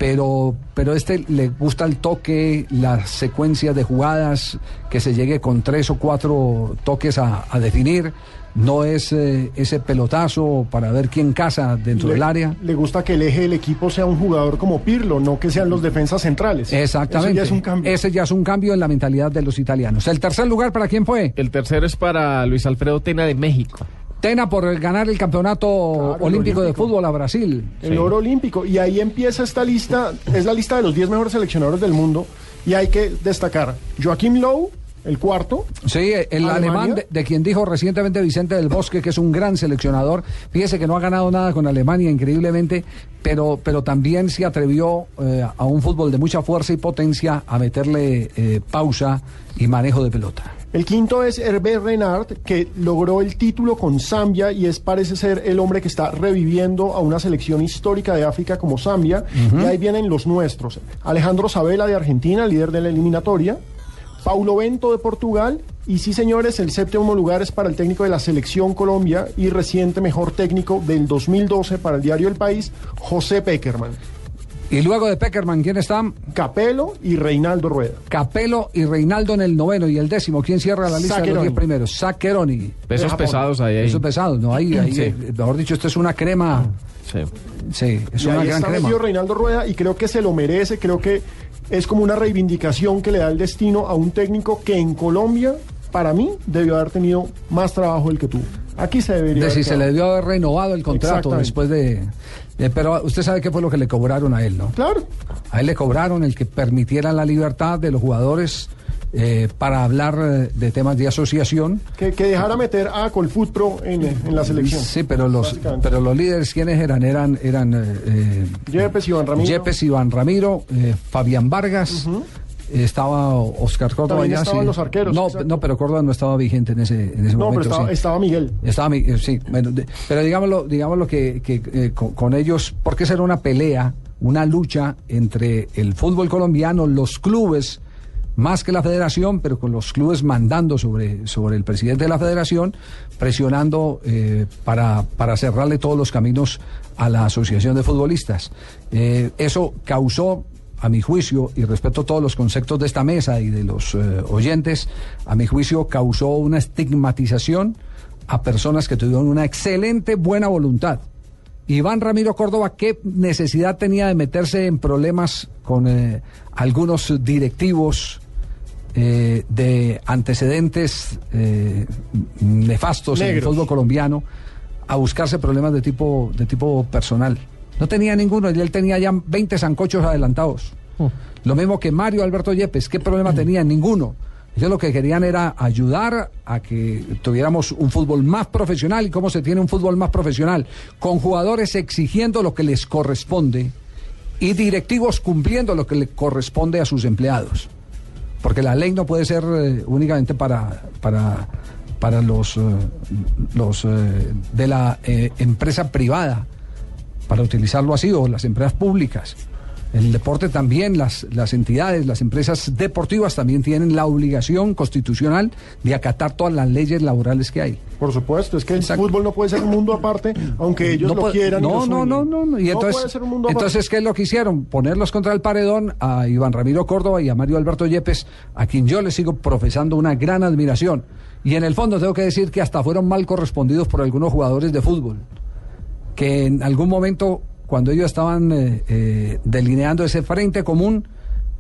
Pero, pero este le gusta el toque, las secuencias de jugadas, que se llegue con tres o cuatro toques a, a definir. No es eh, ese pelotazo para ver quién casa dentro le, del área. le gusta que el eje del equipo sea un jugador como Pirlo, no que sean los defensas centrales. Exactamente. Eso ya es un cambio. Ese ya es un cambio en la mentalidad de los italianos. ¿El tercer lugar para quién fue? El tercero es para Luis Alfredo Tena de México. Tena por ganar el campeonato olímpico, de fútbol a Brasil. el oro olímpico. Y ahí empieza esta lista, es la lista de los 10 mejores seleccionadores del mundo. Y hay que destacar Joaquim Lowe, el cuarto. Sí, el Alemania. alemán de, de quien dijo recientemente Vicente del Bosque que es un gran seleccionador. Fíjese que no ha ganado nada con Alemania, increíblemente, pero, pero también se atrevió eh, a un fútbol de mucha fuerza y potencia a meterle eh, pausa y manejo de pelota. El quinto es Hervé Renard, que logró el título con Zambia y es parece ser el hombre que está reviviendo a una selección histórica de África como Zambia. Y ahí vienen los nuestros. Alejandro Sabela de Argentina, líder de la eliminatoria. Paulo Bento de Portugal. Y sí, señores, el séptimo lugar es para el técnico de la Selección Colombia y reciente mejor técnico del 2012 para el diario El País, José Peckerman. Y luego de Peckerman, ¿quién está? Capelo y Reinaldo Rueda. Capelo y Reinaldo en el noveno y el décimo. ¿Quién cierra la lista de los diez primeros? Saccheroni. Pesos pesados ahí. ahí. Pesos pesados, no, ahí, ahí, Sí. eh, mejor dicho, esto es una crema. Sí. Sí, es y una ahí gran está crema. metido Reinaldo Rueda y creo que se lo merece, creo que es como una reivindicación que le da el destino a un técnico que en Colombia, para mí, debió haber tenido más trabajo del que tuvo. Aquí se debería De si se le debió haber renovado el contrato después de, de- Pero usted sabe qué fue lo que le cobraron a él, ¿no? Claro. A él le cobraron el que permitieran la libertad de los jugadores eh, para hablar eh, de temas de asociación. Que, que dejara meter a Colfoot Pro en, en la selección. Sí, pero los, pero los líderes, ¿quiénes eran? Eran, eran eh, eh, Yepes, Iván Ramiro. Yepes, Iván Ramiro, eh, Fabián Vargas, estaba Oscar Córdoba. También estaban sí. los arqueros, No, exacto. no, pero Córdoba no estaba vigente en ese, en ese No, momento. pero estaba, sí. estaba Miguel. Estaba mi- eh, sí, bueno, de- pero digámoslo, digámoslo que, que, eh, con, con ellos, porque esa era una pelea, una lucha entre el fútbol colombiano, los clubes, más que la federación, pero con los clubes mandando sobre, sobre el presidente de la federación, presionando eh, para, para cerrarle todos los caminos a la asociación de futbolistas. Eh, eso causó a mi juicio, y respeto todos los conceptos de esta mesa y de los eh, oyentes, a mi juicio causó una estigmatización a personas que tuvieron una excelente buena voluntad. Iván Ramiro Córdoba, ¿qué necesidad tenía de meterse en problemas con eh, algunos directivos eh, de antecedentes eh, nefastos en el fútbol colombiano a buscarse problemas de tipo, de tipo personal? No tenía ninguno, y él tenía ya 20 zancochos adelantados. Lo mismo que Mario Alberto Yepes, ¿qué problema tenía? Ninguno. Ellos lo que querían era ayudar a que tuviéramos un fútbol más profesional. ¿Y cómo se tiene un fútbol más profesional? Con jugadores exigiendo lo que les corresponde y directivos cumpliendo lo que le corresponde a sus empleados. Porque la ley no puede ser eh, únicamente para, para, para los, eh, los eh, de la empresa privada, para utilizarlo así, o las empresas públicas. El deporte también, las, las entidades, las empresas deportivas también tienen la obligación constitucional de acatar todas las leyes laborales que hay. Por supuesto, es que el fútbol no puede ser un mundo aparte, aunque ellos No lo quieran. y No, lo no, no, no, no. Y No entonces, puede ser un mundo entonces, ¿qué es lo que hicieron? Ponerlos contra el paredón a Iván Ramiro Córdoba y a Mario Alberto Yepes, a quien yo le sigo profesando una gran admiración. Y en el fondo tengo que decir que hasta fueron mal correspondidos por algunos jugadores de fútbol, que en algún momento, cuando ellos estaban eh, eh, delineando ese frente común,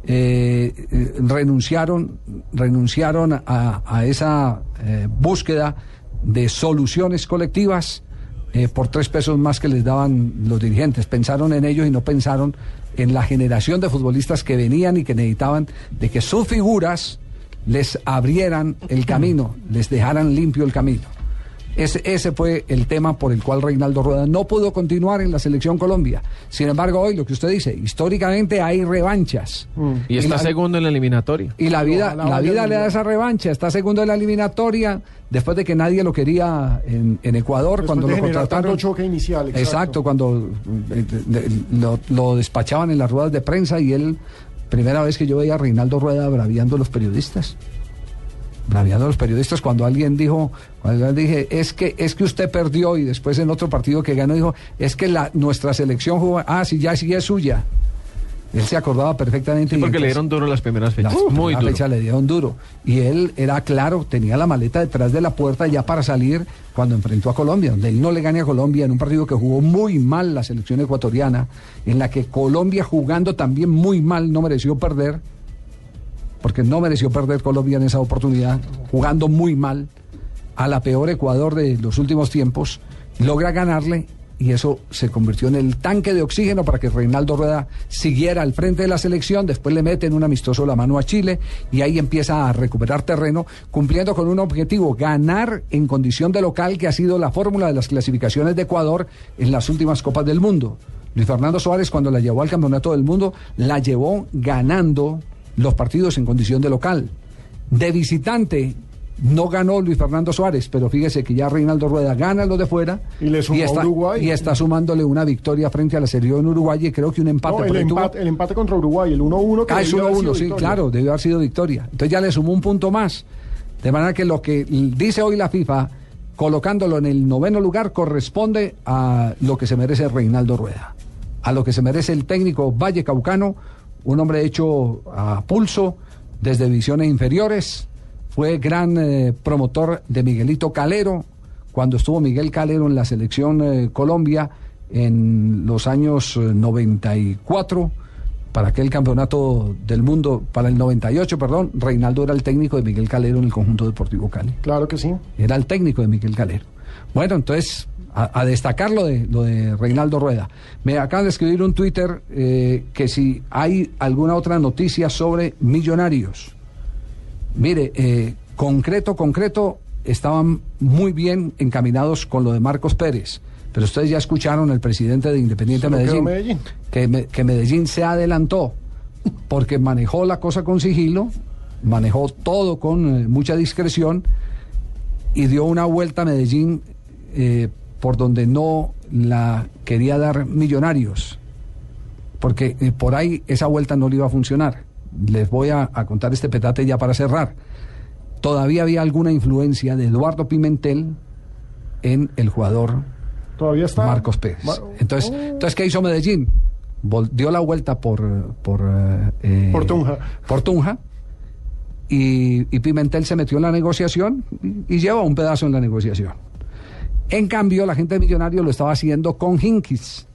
eh, renunciaron, renunciaron a, a esa búsqueda de soluciones colectivas por tres pesos más que les daban los dirigentes. Pensaron en ellos y no pensaron en la generación de futbolistas que venían y que necesitaban de que sus figuras les abrieran el camino, les dejaran limpio el camino. Ese, ese fue el tema por el cual Reinaldo Rueda no pudo continuar en la selección Colombia. Sin embargo, hoy lo que usted dice, históricamente hay revanchas. Y está la- segundo en la eliminatoria. y la vida, Ojalá la vida le da esa revancha. Está segundo en la eliminatoria después de que nadie lo quería en, en Ecuador Después cuando de lo contrataron. choque inicial. Exacto. Exacto, cuando eh, de- de- lo, lo despachaban en las ruedas de prensa y él, primera vez que yo veía a Reinaldo Rueda braviando a los periodistas. Braviando a los periodistas cuando alguien dijo, cuando yo dije, es que, es que usted perdió y después en otro partido que ganó dijo, es que la, nuestra selección jugó, ah, sí, ya sí es suya. Él se acordaba perfectamente. Sí, porque le dieron duro las primeras fechas. Muy primera duro. fecha le dieron duro. Y él era claro, tenía la maleta detrás de la puerta ya para salir cuando enfrentó a Colombia, donde él no le gane a Colombia en un partido que jugó muy mal la selección ecuatoriana, en la que Colombia jugando también muy mal no mereció perder, porque no mereció perder Colombia en esa oportunidad, jugando muy mal a la peor Ecuador de los últimos tiempos, logra ganarle y eso se convirtió en el tanque de oxígeno para que Reinaldo Rueda siguiera al frente de la selección, después le mete en un amistoso la mano a Chile y ahí empieza a recuperar terreno, cumpliendo con un objetivo, ganar en condición de local, que ha sido la fórmula de las clasificaciones de Ecuador en las últimas Copas del Mundo. Luis Fernando Suárez cuando la llevó al Campeonato del Mundo, la llevó ganando los partidos en condición de local. De visitante no ganó Luis Fernando Suárez, pero fíjese que ya Reinaldo Rueda gana los de fuera Y le sumó está, Uruguay. y está sumándole una victoria frente a la serie en Uruguay y creo que un empate. No, el, tuvo- empate, el empate contra Uruguay, el 1-1 que Ah, es debió haber 1-1, sido sí, victoria. claro, debió haber sido victoria. Entonces ya le sumó un punto más. De manera que lo que dice hoy la FIFA, colocándolo en el noveno lugar, corresponde a lo que se merece Reinaldo Rueda. a lo que se merece el técnico Valle Caucano, un hombre hecho a pulso desde divisiones inferiores, fue gran eh, promotor de Miguelito Calero, cuando estuvo Miguel Calero en la selección eh, Colombia en los años eh, 94 para aquel campeonato del mundo, para el 98, perdón, Reinaldo era el técnico de Miguel Calero en el conjunto deportivo Cali. Claro que sí. Era el técnico de Miguel Calero. Bueno, entonces, a, a destacar lo de, lo de Reinaldo Rueda. Me acaban de escribir un Twitter eh, que si hay alguna otra noticia sobre millonarios. Mire, eh, concreto, concreto, estaban muy bien encaminados con lo de Marcos Pérez. Pero ustedes ya escucharon el presidente de Independiente Medellín, Medellín. Que, me- que Medellín se adelantó porque manejó la cosa con sigilo, manejó todo con eh, mucha discreción y dio una vuelta a Medellín eh, por donde no la quería dar Millonarios, porque eh, por ahí esa vuelta no le iba a funcionar. Les voy a, a contar este petate ya para cerrar. Todavía había alguna influencia de Eduardo Pimentel en el jugador Todavía está. Marcos Pérez. Entonces, entonces ¿qué hizo Medellín? Vol- dio la vuelta por por eh, eh, Por Tunja. por Tunja, y, y Pimentel se metió en la negociación y, y lleva un pedazo en la negociación. En cambio, la gente de lo estaba haciendo con Hinkis,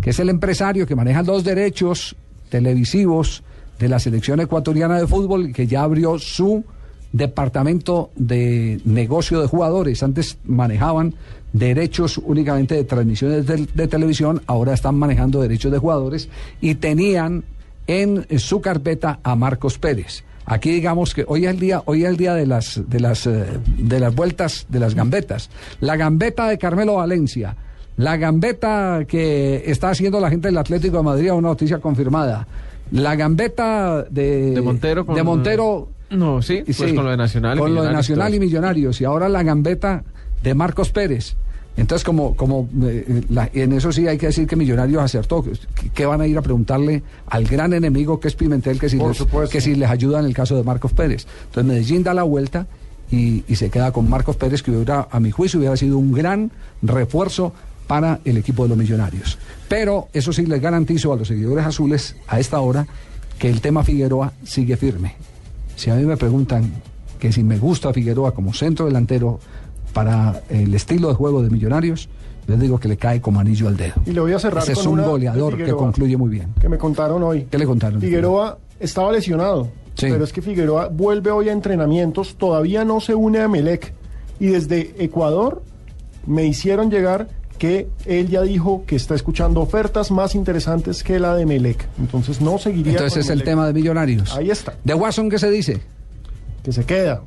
que es el empresario que maneja los derechos televisivos de la selección ecuatoriana de fútbol y que ya abrió su departamento de negocio de jugadores. Antes manejaban derechos únicamente de transmisiones de televisión, ahora están manejando derechos de jugadores y tenían en su carpeta a Marcos Pérez. Aquí digamos que hoy es el día, hoy es el día de las de las eh, de las vueltas de las gambetas. La gambeta de Carmelo Valencia, la gambeta que está haciendo la gente del Atlético de Madrid, una noticia confirmada. La gambeta de, De Montero con- de Montero No, sí, pues con lo de Nacional y Con lo de Nacional y Millonarios. Y ahora la gambeta de Marcos Pérez. Entonces, como, como eh, la- en eso sí hay que decir que Millonarios acertó. que- que van a ir a preguntarle al gran enemigo que es Pimentel que si, Por les, supuesto. que si les ayuda en el caso de Marcos Pérez? Entonces, Medellín da la vuelta y, y se queda con Marcos Pérez, que hubiera, a mi juicio, hubiera sido un gran refuerzo para el equipo de los Millonarios. Pero eso sí les garantizo a los seguidores azules a esta hora que el tema Figueroa sigue firme. Si a mí me preguntan que si me gusta Figueroa como centro delantero para el estilo de juego de Millonarios, les digo que le cae como anillo al dedo. Y le voy a cerrar Ese es un goleador que concluye muy bien. que me contaron hoy. ¿Qué le contaron? Figueroa estaba lesionado, Sí. pero es que Figueroa vuelve hoy a entrenamientos, todavía no se une a Melec y desde Ecuador me hicieron llegar que él ya dijo que está escuchando ofertas más interesantes que la de Melec. Entonces no seguiría. Entonces con es el tema de Millonarios. Ahí está. ¿De Watson qué se dice? Que se queda.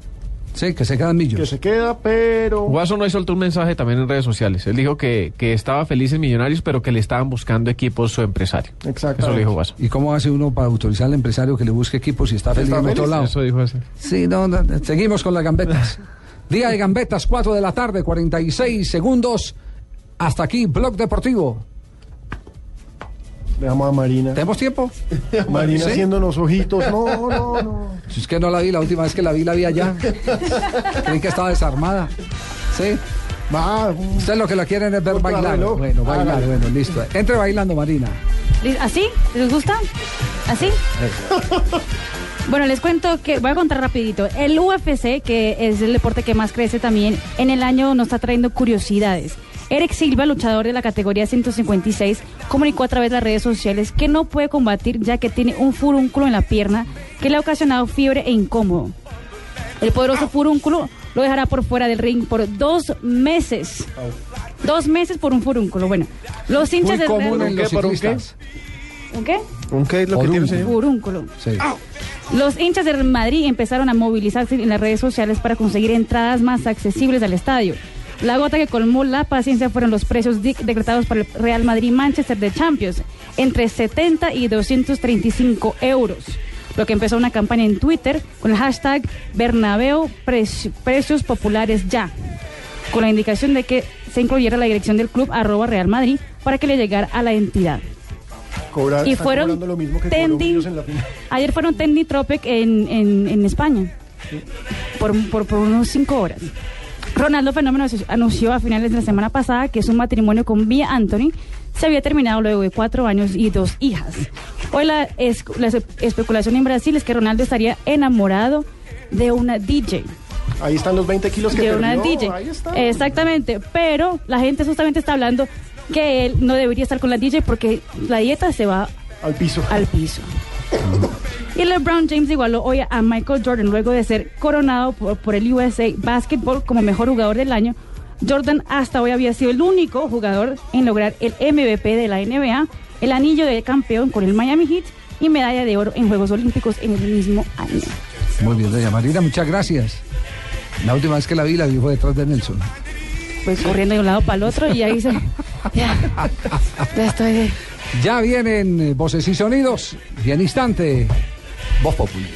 Sí, que se quedan millos. Que se queda, pero. Watson hoy soltó un mensaje también en redes sociales. Él dijo que, que estaba feliz en Millonarios, pero que le estaban buscando equipos su empresario. Exacto. Eso lo dijo Watson. ¿Y cómo hace uno para autorizar al empresario que le busque equipos si está feliz Está en otro lado? Eso dijo ese. Sí, no, no, seguimos con las gambetas. [LAUGHS] Día de gambetas, 4 de la tarde, 46 segundos. Hasta aquí, Blog Deportivo. Veamos a Marina. ¿Tenemos tiempo? [LAUGHS] Marina ¿Sí? haciéndonos ojitos. No, no, no. Si es que no la vi, la última vez que la vi, la vi allá. Creí que estaba desarmada. ¿Sí? Va. Ustedes lo que la quieren es ver bailar. reloj. Bueno, bailar, bueno, listo. Entre bailando, Marina. ¿Así? ¿Les gusta? ¿Así? Bueno, les cuento que voy a contar rapidito. El UFC, que es el deporte que más crece también, en el año nos está trayendo curiosidades. Eric Silva, luchador de la categoría 156, comunicó a través de las redes sociales que no puede combatir ya que tiene un furúnculo en la pierna que le ha ocasionado fiebre e incómodo. El poderoso furúnculo lo dejará por fuera del ring por dos meses. Dos meses por un furúnculo. Bueno, los hinchas Muy del común Real- en los ¿Por un qué? ciclistas. ¿Un qué? ¿Un qué es lo que tiene, señor? Furúnculo. Sí. Los hinchas del Madrid empezaron a movilizarse en las redes sociales para conseguir entradas más accesibles al estadio. La gota que colmó la paciencia fueron los precios decretados para el Real Madrid-Manchester de Champions, entre 70 y 235 euros. Lo que empezó una campaña en Twitter con el hashtag Bernabéu Preci- Precios Populares Ya, con la indicación de que se incluyera la dirección del club arroba Real Madrid para que le llegara a la entidad. Y fueron cobrando lo mismo que en la final. [LAUGHS] Ayer fueron Trending Tropic en, en, en España por, por, por unos cinco horas. Ronaldo Fenómeno anunció a finales de la semana pasada que su matrimonio con Mia Anthony se había terminado luego de cuatro años y dos hijas. Hoy la, es- la espe- especulación en Brasil es que Ronaldo estaría enamorado de una DJ. Ahí están los 20 kilos que de una DJ. ahí está. Exactamente, pero la gente justamente está hablando que él no debería estar con la DJ porque la dieta se va al piso. Al piso. Y LeBron James igualó hoy a Michael Jordan luego de ser coronado por, por el USA Basketball como mejor jugador del año. Jordan hasta hoy había sido el único jugador en lograr el MVP de la NBA, el anillo de campeón con el Miami Heat y medalla de oro en Juegos Olímpicos en el mismo año. Muy bien, doña Marina, muchas gracias. La última vez que la vi, la vi fue detrás de Nelson pues corriendo de un lado para el otro y ahí se. [LAUGHS] Ya, ya estoy. Ya vienen eh, voces y sonidos y en instante, Voz Popular.